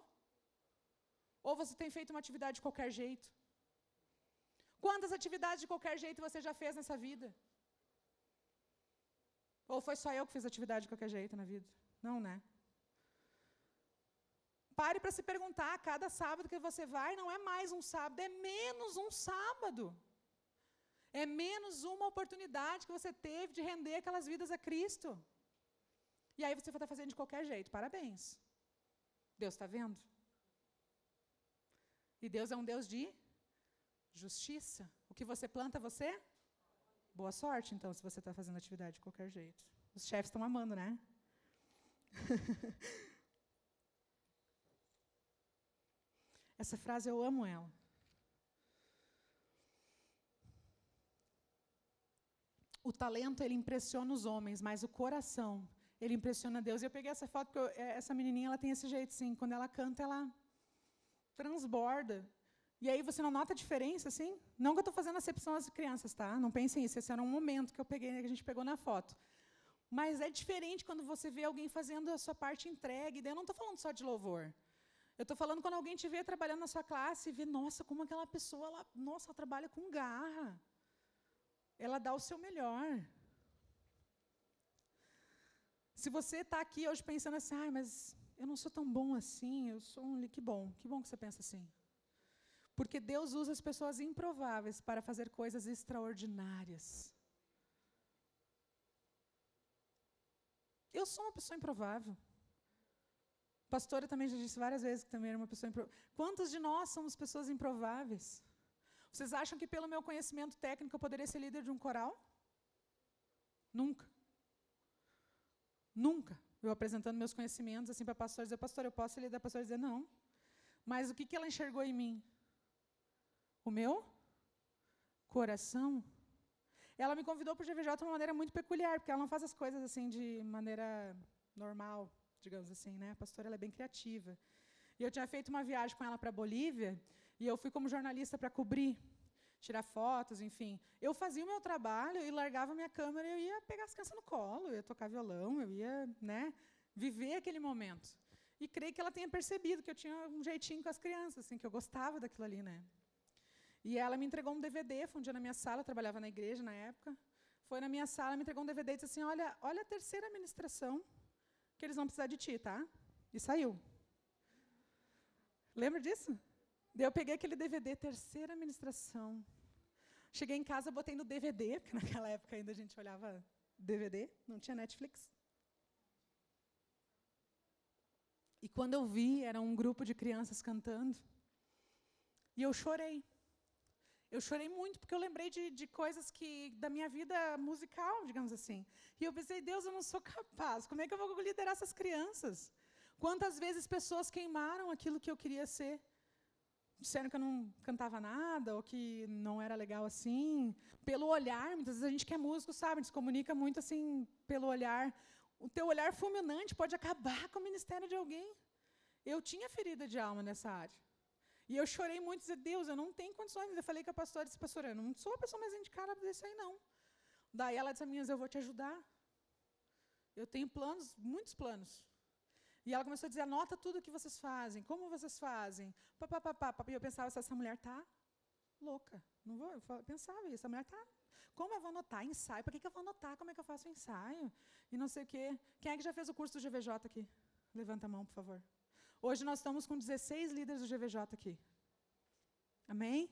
Ou você tem feito uma atividade de qualquer jeito? Quantas atividades de qualquer jeito você já fez nessa vida? Ou foi só eu que fiz atividade de qualquer jeito na vida? Não, né? Pare para se perguntar, cada sábado que você vai não é mais um sábado, é menos um sábado. É menos uma oportunidade que você teve de render aquelas vidas a Cristo. E aí você vai estar fazendo de qualquer jeito. Parabéns. Deus está vendo? E Deus é um Deus de justiça. O que você planta, você? Boa sorte, então, se você está fazendo atividade de qualquer jeito. Os chefes estão amando, né? Essa frase eu amo ela. O talento ele impressiona os homens, mas o coração ele impressiona Deus. E eu peguei essa foto porque eu, é, essa menininha ela tem esse jeito, sim. Quando ela canta, ela transborda. E aí você não nota a diferença, assim? Não que eu estou fazendo acepção às crianças, tá? Não pensem isso. Esse era um momento que eu peguei, que a gente pegou na foto. Mas é diferente quando você vê alguém fazendo a sua parte entregue. Eu não estou falando só de louvor. Eu estou falando quando alguém te vê trabalhando na sua classe e vê, nossa, como aquela pessoa, ela, nossa, ela trabalha com garra. Ela dá o seu melhor. Se você está aqui hoje pensando assim, ah, mas eu não sou tão bom assim, eu sou um. Que bom, que bom que você pensa assim. Porque Deus usa as pessoas improváveis para fazer coisas extraordinárias. Eu sou uma pessoa improvável. Pastora também já disse várias vezes que também era uma pessoa improvável. Quantos de nós somos pessoas improváveis? Vocês acham que pelo meu conhecimento técnico eu poderia ser líder de um coral? Nunca. Nunca. Eu apresentando meus conhecimentos assim para a pastora, dizer, pastor, eu posso ser líder? A pastora dizer, não. Mas o que, que ela enxergou em mim? O meu coração. Ela me convidou para o GVJ de uma maneira muito peculiar, porque ela não faz as coisas assim de maneira normal, digamos assim, né? A pastora ela é bem criativa. E eu tinha feito uma viagem com ela para a Bolívia, e eu fui como jornalista para cobrir, tirar fotos, enfim. Eu fazia o meu trabalho e largava minha câmera eu ia pegar as crianças no colo, eu ia tocar violão, eu ia, né, viver aquele momento. E creio que ela tenha percebido que eu tinha um jeitinho com as crianças, assim, que eu gostava daquilo ali, né? E ela me entregou um DVD, foi um dia na minha sala, eu trabalhava na igreja na época. Foi na minha sala, me entregou um DVD e disse assim: Olha, olha a terceira ministração, que eles vão precisar de ti, tá? E saiu. Lembra disso? Daí eu peguei aquele DVD, terceira ministração. Cheguei em casa, botei no DVD, porque naquela época ainda a gente olhava DVD, não tinha Netflix. E quando eu vi, era um grupo de crianças cantando. E eu chorei. Eu chorei muito porque eu lembrei de, de coisas que da minha vida musical, digamos assim. E eu pensei, Deus, eu não sou capaz. Como é que eu vou liderar essas crianças? Quantas vezes pessoas queimaram aquilo que eu queria ser? Disseram que eu não cantava nada, ou que não era legal assim. Pelo olhar, muitas vezes a gente que é músico sabe, a gente se comunica muito assim pelo olhar. O teu olhar fulminante pode acabar com o ministério de alguém. Eu tinha ferida de alma nessa área. E eu chorei muito, dizer, Deus, eu não tenho condições. Eu falei com a pastora, disse, pastora, eu não sou a pessoa mais indicada para isso aí, não. Daí ela disse a mim, eu vou te ajudar. Eu tenho planos, muitos planos. E ela começou a dizer, anota tudo o que vocês fazem, como vocês fazem. Pá, pá, pá, pá. E eu pensava, essa mulher está louca. Não vou, eu pensava isso, essa mulher está... Como eu vou anotar ensaio? Por que, que eu vou anotar? Como é que eu faço o ensaio? E não sei o quê. Quem é que já fez o curso do GVJ aqui? Levanta a mão, por favor. Hoje nós estamos com 16 líderes do GVJ aqui. Amém?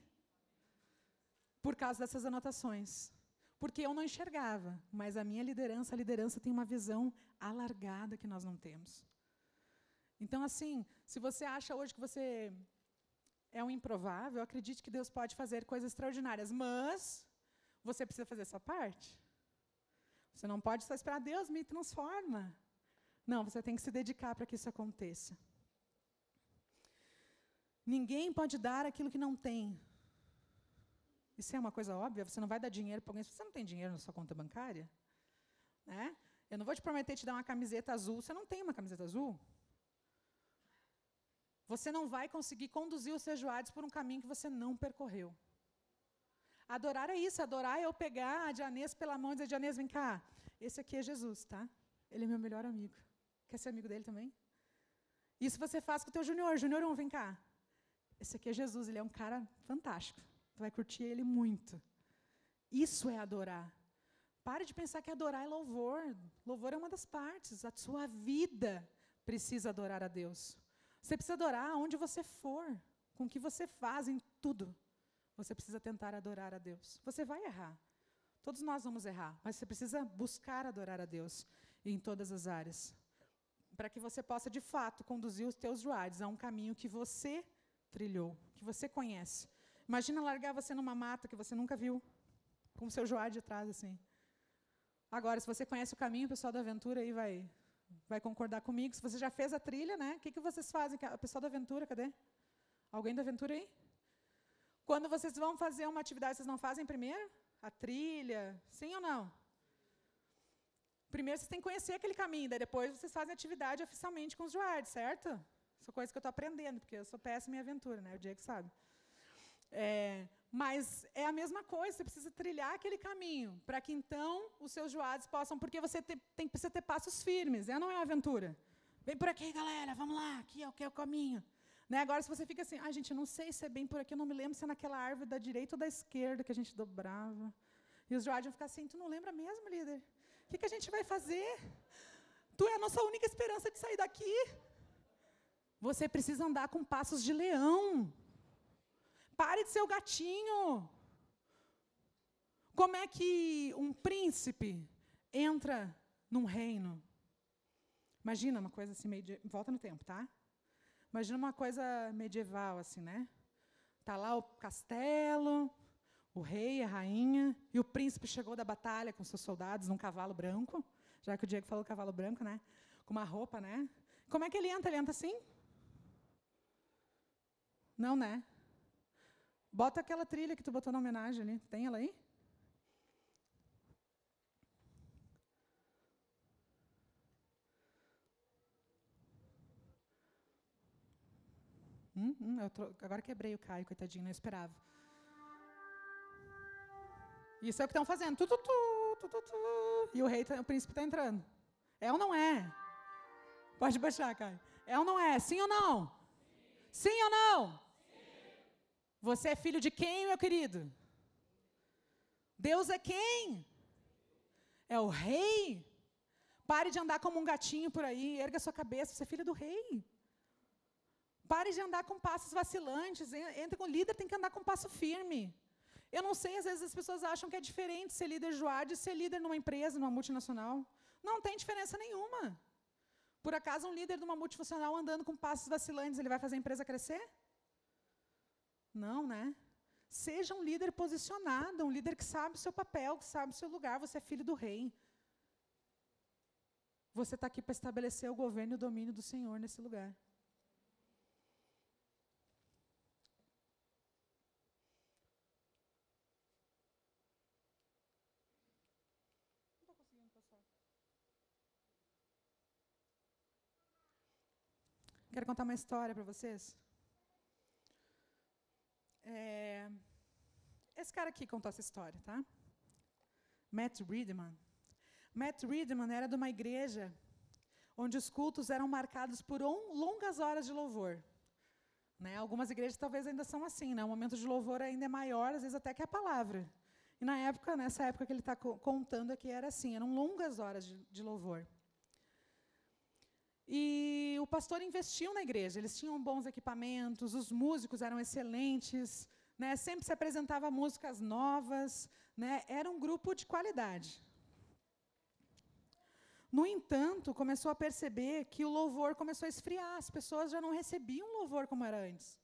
Por causa dessas anotações. Porque eu não enxergava, mas a minha liderança, a liderança tem uma visão alargada que nós não temos. Então, assim, se você acha hoje que você é um improvável, acredite que Deus pode fazer coisas extraordinárias, mas você precisa fazer a sua parte. Você não pode só esperar, Deus me transforma. Não, você tem que se dedicar para que isso aconteça. Ninguém pode dar aquilo que não tem. Isso é uma coisa óbvia. Você não vai dar dinheiro para alguém se você não tem dinheiro na sua conta bancária. Né? Eu não vou te prometer te dar uma camiseta azul. Você não tem uma camiseta azul. Você não vai conseguir conduzir os seus joados por um caminho que você não percorreu. Adorar é isso. Adorar é eu pegar a Dianês pela mão e dizer, Dianês, vem cá. Esse aqui é Jesus, tá? Ele é meu melhor amigo. Quer ser amigo dele também? Isso você faz com o teu junior. Junior, vem cá. Esse aqui é Jesus, ele é um cara fantástico. Tu vai curtir ele muito. Isso é adorar. Pare de pensar que adorar é louvor. Louvor é uma das partes. A sua vida precisa adorar a Deus. Você precisa adorar onde você for, com o que você faz, em tudo. Você precisa tentar adorar a Deus. Você vai errar. Todos nós vamos errar, mas você precisa buscar adorar a Deus em todas as áreas. Para que você possa, de fato, conduzir os teus rides a um caminho que você trilhou, que você conhece. Imagina largar você numa mata que você nunca viu, com o seu joelho de trás, assim. Agora, se você conhece o caminho, o pessoal da aventura aí vai, vai concordar comigo. Se você já fez a trilha, né? O que, que vocês fazem? O pessoal da aventura, cadê? Alguém da aventura aí? Quando vocês vão fazer uma atividade, vocês não fazem primeiro? A trilha? Sim ou não? Primeiro vocês têm que conhecer aquele caminho, daí depois vocês fazem atividade oficialmente com os joados, certo? Isso é coisa que eu estou aprendendo, porque eu sou péssima em aventura, né? O Diego sabe. É, mas é a mesma coisa, você precisa trilhar aquele caminho, para que então os seus joados possam, porque você te, tem, precisa ter passos firmes, é, não é uma aventura. Vem por aqui, galera, vamos lá, aqui é o que é o caminho. Né? Agora, se você fica assim, ah, gente, eu não sei se é bem por aqui, eu não me lembro se é naquela árvore da direita ou da esquerda que a gente dobrava. E os joados vão ficar assim, tu não lembra mesmo, líder? O que, que a gente vai fazer? Tu é a nossa única esperança de sair daqui. Você precisa andar com passos de leão. Pare de ser o gatinho. Como é que um príncipe entra num reino? Imagina uma coisa assim, meio volta no tempo, tá? Imagina uma coisa medieval, assim, né? Tá lá o castelo, o rei, a rainha, e o príncipe chegou da batalha com seus soldados num cavalo branco, já que o Diego falou cavalo branco, né? Com uma roupa, né? Como é que ele entra? Ele entra assim? Não, né? Bota aquela trilha que tu botou na homenagem ali. Tem ela aí? Hum, hum, agora quebrei o Caio, coitadinho, não esperava. Isso é o que estão fazendo. Tu, tu, tu, E o rei, tá, o príncipe está entrando. É ou não é? Pode baixar, Caio. É ou não é? Sim ou não? Sim, Sim ou não? Você é filho de quem, meu querido? Deus é quem? É o rei. Pare de andar como um gatinho por aí, erga sua cabeça, você é filho do rei. Pare de andar com passos vacilantes, entre com líder, tem que andar com passo firme. Eu não sei, às vezes as pessoas acham que é diferente ser líder joade e ser líder numa empresa, numa multinacional. Não tem diferença nenhuma. Por acaso, um líder de uma multinacional andando com passos vacilantes, ele vai fazer a empresa crescer? Não, né? Seja um líder posicionado, um líder que sabe o seu papel, que sabe o seu lugar. Você é filho do rei. Você está aqui para estabelecer o governo e o domínio do Senhor nesse lugar. Quero contar uma história para vocês. É, esse cara aqui contou essa história, tá? Matt Riedman. Matt Riedman era de uma igreja onde os cultos eram marcados por longas horas de louvor. Né? Algumas igrejas talvez ainda são assim, né? o momento de louvor ainda é maior, às vezes até que a palavra. E na época, nessa época que ele está contando aqui, era assim, eram longas horas de, de louvor. E o pastor investiu na igreja, eles tinham bons equipamentos, os músicos eram excelentes, né, sempre se apresentava músicas novas, né, era um grupo de qualidade. No entanto, começou a perceber que o louvor começou a esfriar, as pessoas já não recebiam louvor como era antes.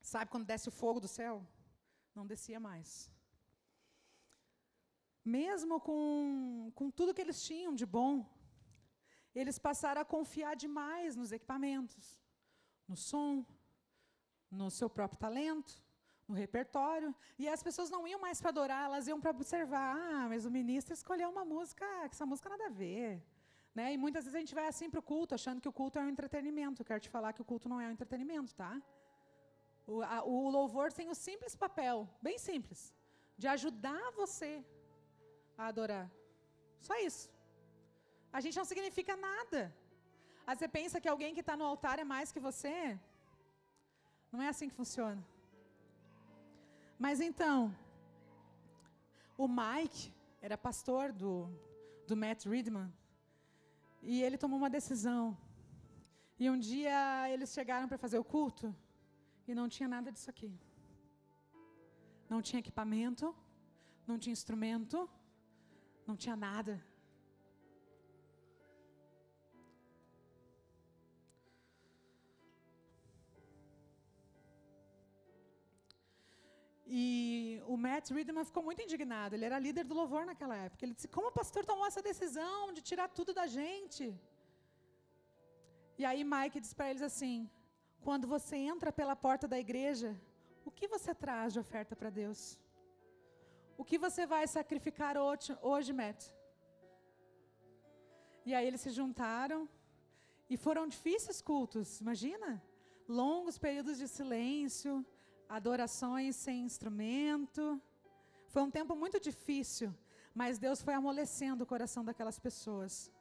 Sabe quando desce o fogo do céu? Não descia mais. Mesmo com, com tudo que eles tinham de bom, eles passaram a confiar demais nos equipamentos, no som, no seu próprio talento, no repertório, e as pessoas não iam mais para adorar, elas iam para observar. Ah, mas o ministro escolheu uma música, que essa música nada a ver. Né? E muitas vezes a gente vai assim para o culto, achando que o culto é um entretenimento. Eu quero te falar que o culto não é um entretenimento, tá? O, a, o louvor tem o simples papel, bem simples, de ajudar você a adorar. Só isso. A gente não significa nada. Aí você pensa que alguém que está no altar é mais que você? Não é assim que funciona. Mas então, o Mike era pastor do, do Matt Ridman. E ele tomou uma decisão. E um dia eles chegaram para fazer o culto e não tinha nada disso aqui. Não tinha equipamento, não tinha instrumento, não tinha nada. E o Matt Ridman ficou muito indignado. Ele era líder do louvor naquela época. Ele disse: Como o pastor tomou essa decisão de tirar tudo da gente? E aí Mike disse para eles assim: Quando você entra pela porta da igreja, o que você traz de oferta para Deus? O que você vai sacrificar hoje, Matt? E aí eles se juntaram e foram difíceis cultos, imagina? Longos períodos de silêncio, adorações sem instrumento. Foi um tempo muito difícil, mas Deus foi amolecendo o coração daquelas pessoas.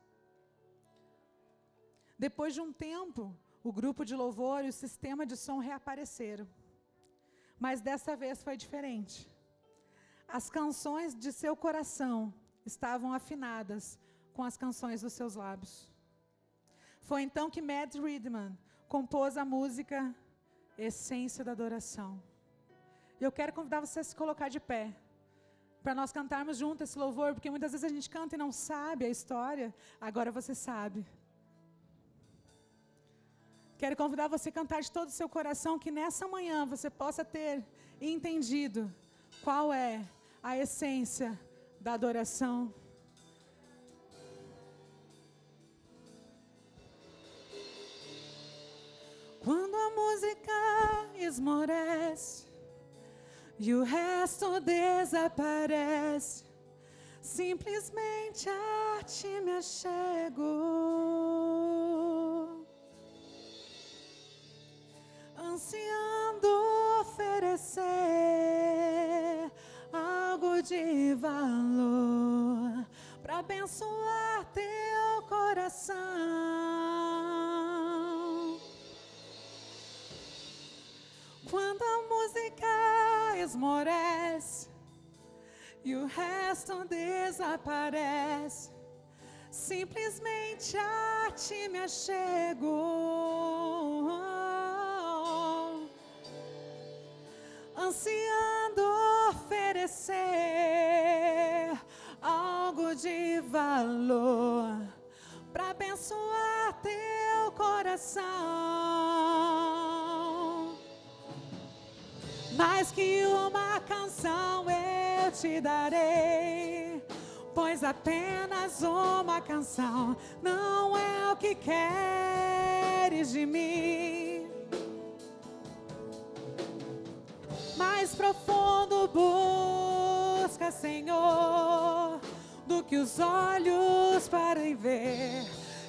Depois de um tempo, o grupo de louvor e o sistema de som reapareceram. Mas dessa vez foi diferente. As canções de seu coração estavam afinadas com as canções dos seus lábios. Foi então que Matt Ridman compôs a música essência da adoração. E eu quero convidar você a se colocar de pé, para nós cantarmos juntos esse louvor, porque muitas vezes a gente canta e não sabe a história, agora você sabe. Quero convidar você a cantar de todo o seu coração, que nessa manhã você possa ter entendido qual é a essência da adoração. Quando a música esmorece e o resto desaparece, simplesmente a ti me achego. Ansiando oferecer algo de valor para abençoar teu coração. Quando a música esmorece e o resto desaparece, simplesmente a ti me achego. Ansiando oferecer algo de valor para abençoar teu coração. Mais que uma canção eu te darei, pois apenas uma canção não é o que queres de mim. Mais profundo busca, Senhor, do que os olhos podem ver.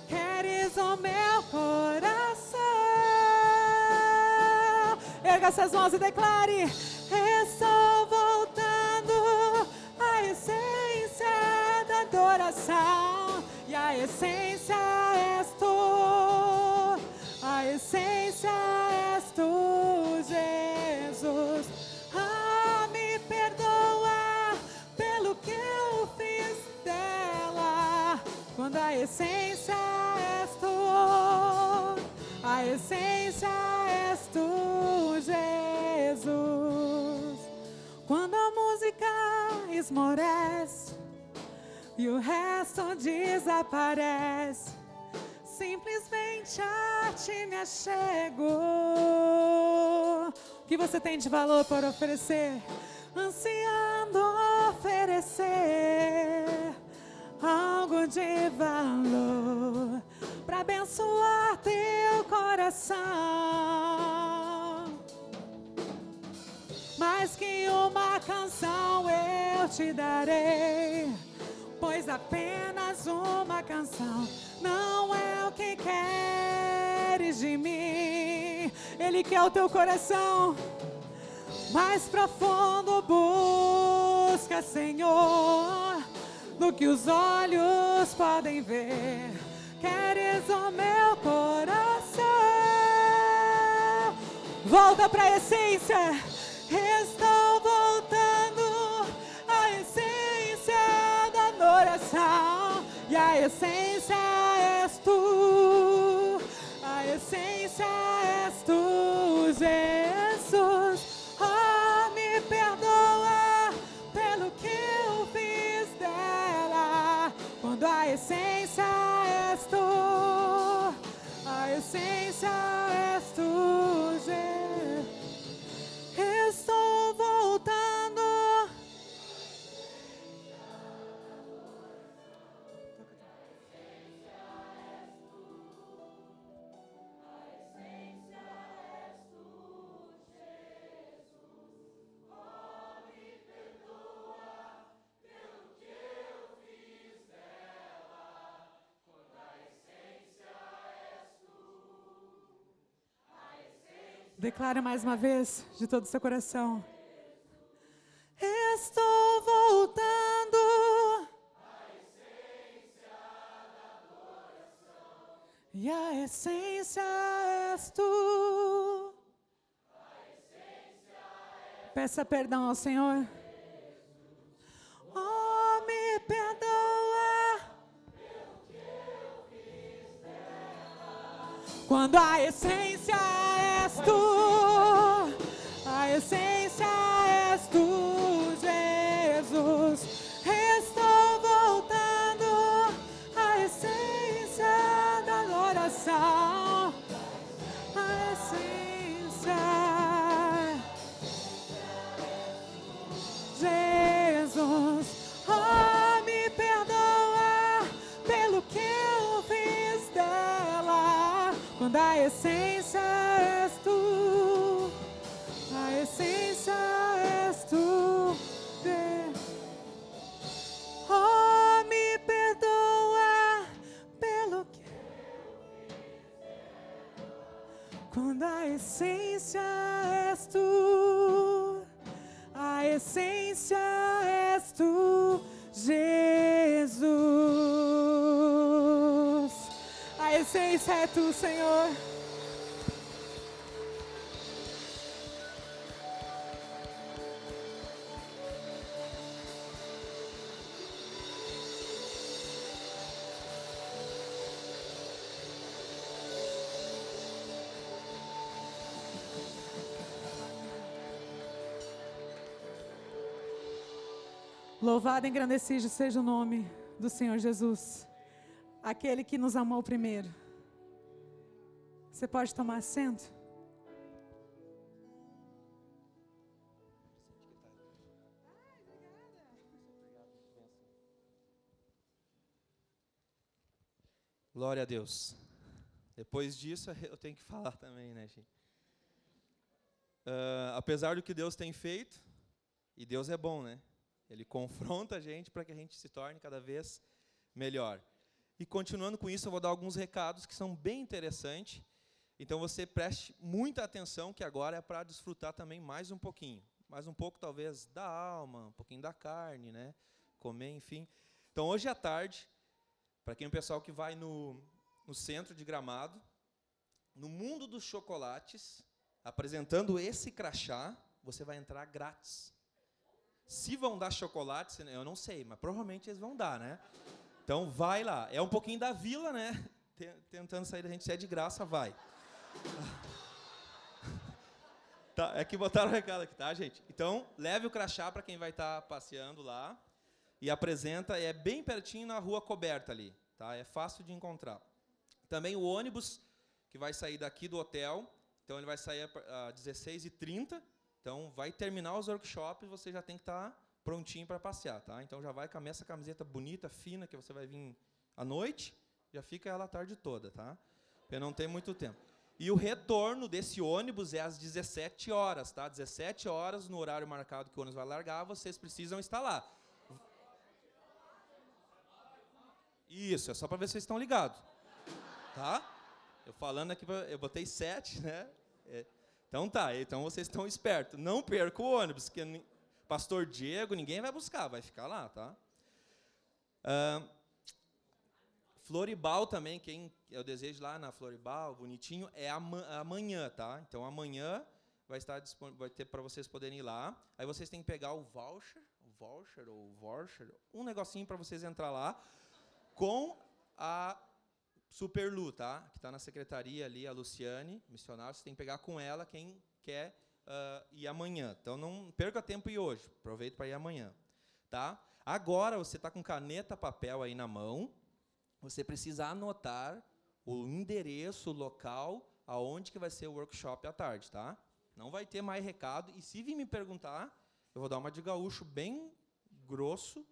Queres o meu coração Erga essas mãos e declare: Estou voltando à essência da adoração. E a essência és tu. A essência és tu, Jesus. Ah, me perdoa pelo que eu fiz dela. Quando a essência. A essência és tu, Jesus. Quando a música esmorece e o resto desaparece, simplesmente a ti me achego. O que você tem de valor para oferecer? Ansiando oferecer algo de valor para abençoar teu coração. mais que uma canção eu te darei, pois apenas uma canção não é o que queres de mim. Ele quer o teu coração mais profundo, busca, Senhor, do que os olhos podem ver. Queres o meu coração? Volta para a essência. Estou voltando à essência da adoração. E a essência és tu. A essência és tu, Jesus. Essência és tu, Declara mais uma vez, de todo o seu coração. Estou voltando. E a essência és tu. Peça perdão ao Senhor. Oh, me perdoa. Quando a essência és tu, Quando a essência és tu, a essência és tu. Oh, me perdoa pelo que quando a essência és tu, a essência és tu, Jesus. É tu, Senhor. Louvado e engrandecido seja o nome do Senhor Jesus, aquele que nos amou primeiro. Você pode tomar assento? Glória a Deus. Depois disso, eu tenho que falar também, né, gente? Ah, apesar do que Deus tem feito, e Deus é bom, né? Ele confronta a gente para que a gente se torne cada vez melhor. E continuando com isso, eu vou dar alguns recados que são bem interessantes. Então você preste muita atenção, que agora é para desfrutar também mais um pouquinho. Mais um pouco, talvez, da alma, um pouquinho da carne, né? Comer, enfim. Então, hoje à tarde, para quem é o pessoal que vai no, no centro de gramado, no mundo dos chocolates, apresentando esse crachá, você vai entrar grátis. Se vão dar chocolates, eu não sei, mas provavelmente eles vão dar, né? Então vai lá. É um pouquinho da vila, né? Te- Tentando sair da gente, se é de graça, vai. Tá, é que botaram o recado aqui, tá, gente? Então, leve o crachá para quem vai estar passeando lá e apresenta, é bem pertinho na rua coberta ali, tá? É fácil de encontrar. Também o ônibus que vai sair daqui do hotel, então ele vai sair às 16h30, então vai terminar os workshops, você já tem que estar prontinho para passear, tá? Então já vai com essa camiseta bonita, fina, que você vai vir à noite, já fica ela a tarde toda, tá? Porque não tem muito tempo. E o retorno desse ônibus é às 17 horas, tá? 17 horas, no horário marcado que o ônibus vai largar, vocês precisam estar lá. Isso, é só para ver se vocês estão ligados. Tá? Eu falando aqui, eu botei 7, né? É, então tá, então vocês estão espertos. Não perca o ônibus, que pastor Diego, ninguém vai buscar, vai ficar lá, tá? Floribal também, quem eu desejo lá na Floribal, bonitinho, é amanhã, tá? Então amanhã vai estar vai ter para vocês poderem ir lá. Aí vocês têm que pegar o voucher, o voucher ou voucher, um negocinho para vocês entrar lá com a Superlu, tá? Que está na secretaria ali, a Luciane, missionária. Você tem que pegar com ela quem quer uh, ir amanhã. Então não perca tempo e hoje. Aproveita para ir amanhã, tá? Agora você está com caneta, papel aí na mão você precisa anotar o endereço, o local, aonde que vai ser o workshop à tarde, tá? Não vai ter mais recado. E se vir me perguntar, eu vou dar uma de gaúcho bem grosso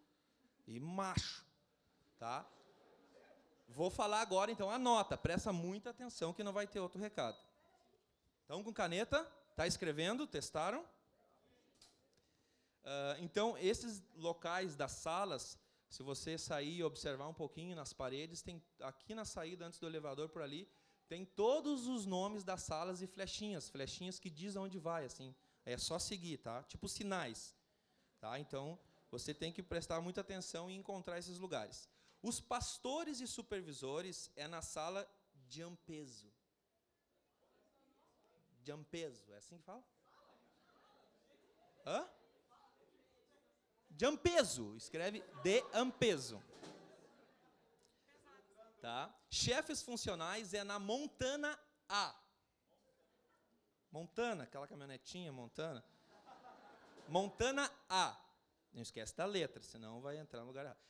e macho, tá? Vou falar agora, então anota, presta muita atenção que não vai ter outro recado. Então, com caneta, tá escrevendo? Testaram? Uh, então, esses locais das salas se você sair e observar um pouquinho nas paredes, tem aqui na saída antes do elevador por ali, tem todos os nomes das salas e flechinhas, flechinhas que diz aonde vai, assim. É só seguir, tá? Tipo sinais, tá? Então, você tem que prestar muita atenção e encontrar esses lugares. Os pastores e supervisores é na sala de ampeso. De ampeso, é assim que fala? Hã? De Ampeso, escreve de Ampeso. Tá? Chefes funcionais é na Montana A. Montana, aquela caminhonetinha Montana. Montana A. Não esquece da letra, senão vai entrar no lugar errado.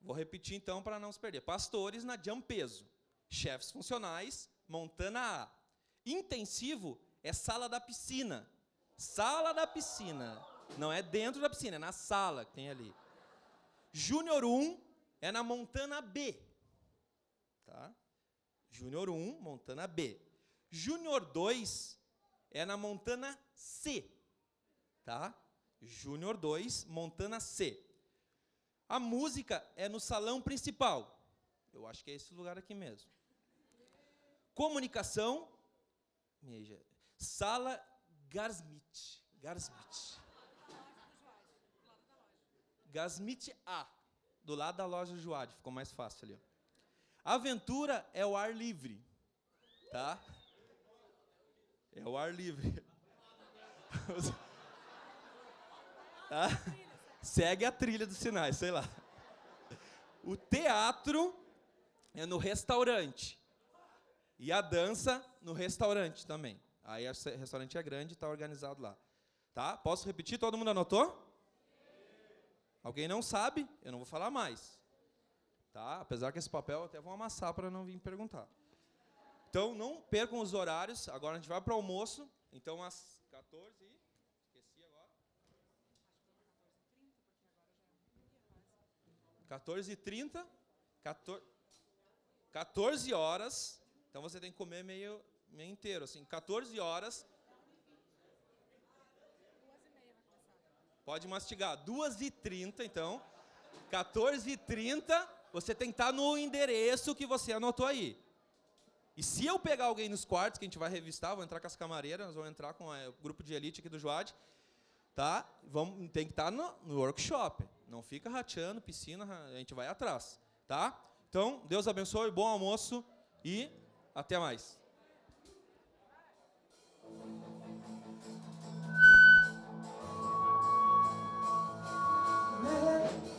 Vou repetir então para não se perder. Pastores na Ampeso. Chefes funcionais, Montana A. Intensivo é sala da piscina. Sala da piscina. Não é dentro da piscina, é na sala que tem ali. Júnior 1 é na Montana B. Tá? Júnior 1, Montana B. Júnior 2 é na Montana C. Tá? Júnior 2, Montana C. A música é no salão principal. Eu acho que é esse lugar aqui mesmo. Comunicação, sala Garsmith. Garsmith. Gasmit A, do lado da loja Joad, ficou mais fácil ali. Aventura é o ar livre, tá? É o ar livre. tá? Segue a trilha dos sinais, sei lá. O teatro é no restaurante. E a dança no restaurante também. Aí o restaurante é grande, está organizado lá. Tá? Posso repetir? Todo mundo anotou? Alguém não sabe, eu não vou falar mais. Tá? Apesar que esse papel até vou amassar para não vir perguntar. Então, não percam os horários. Agora a gente vai para o almoço. Então, às 14 e... Esqueci agora. 14 e 30. 14, 14 horas. Então, você tem que comer meio, meio inteiro. Assim, 14 horas Pode mastigar. 2h30, então. 14h30, você tem que estar no endereço que você anotou aí. E se eu pegar alguém nos quartos, que a gente vai revistar, vou entrar com as camareiras, vamos entrar com é, o grupo de elite aqui do Joad, tá? Vamos, tem que estar no, no workshop. Não fica rateando, piscina, a gente vai atrás, tá? Então, Deus abençoe, bom almoço e até mais. oh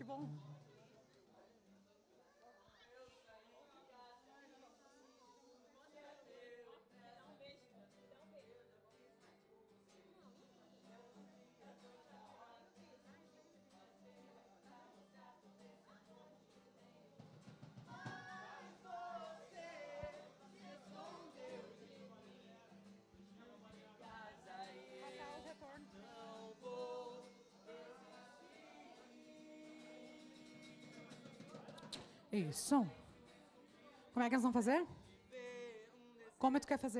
que bom. Isso. Como é que nós vamos fazer? Como é tu quer fazer?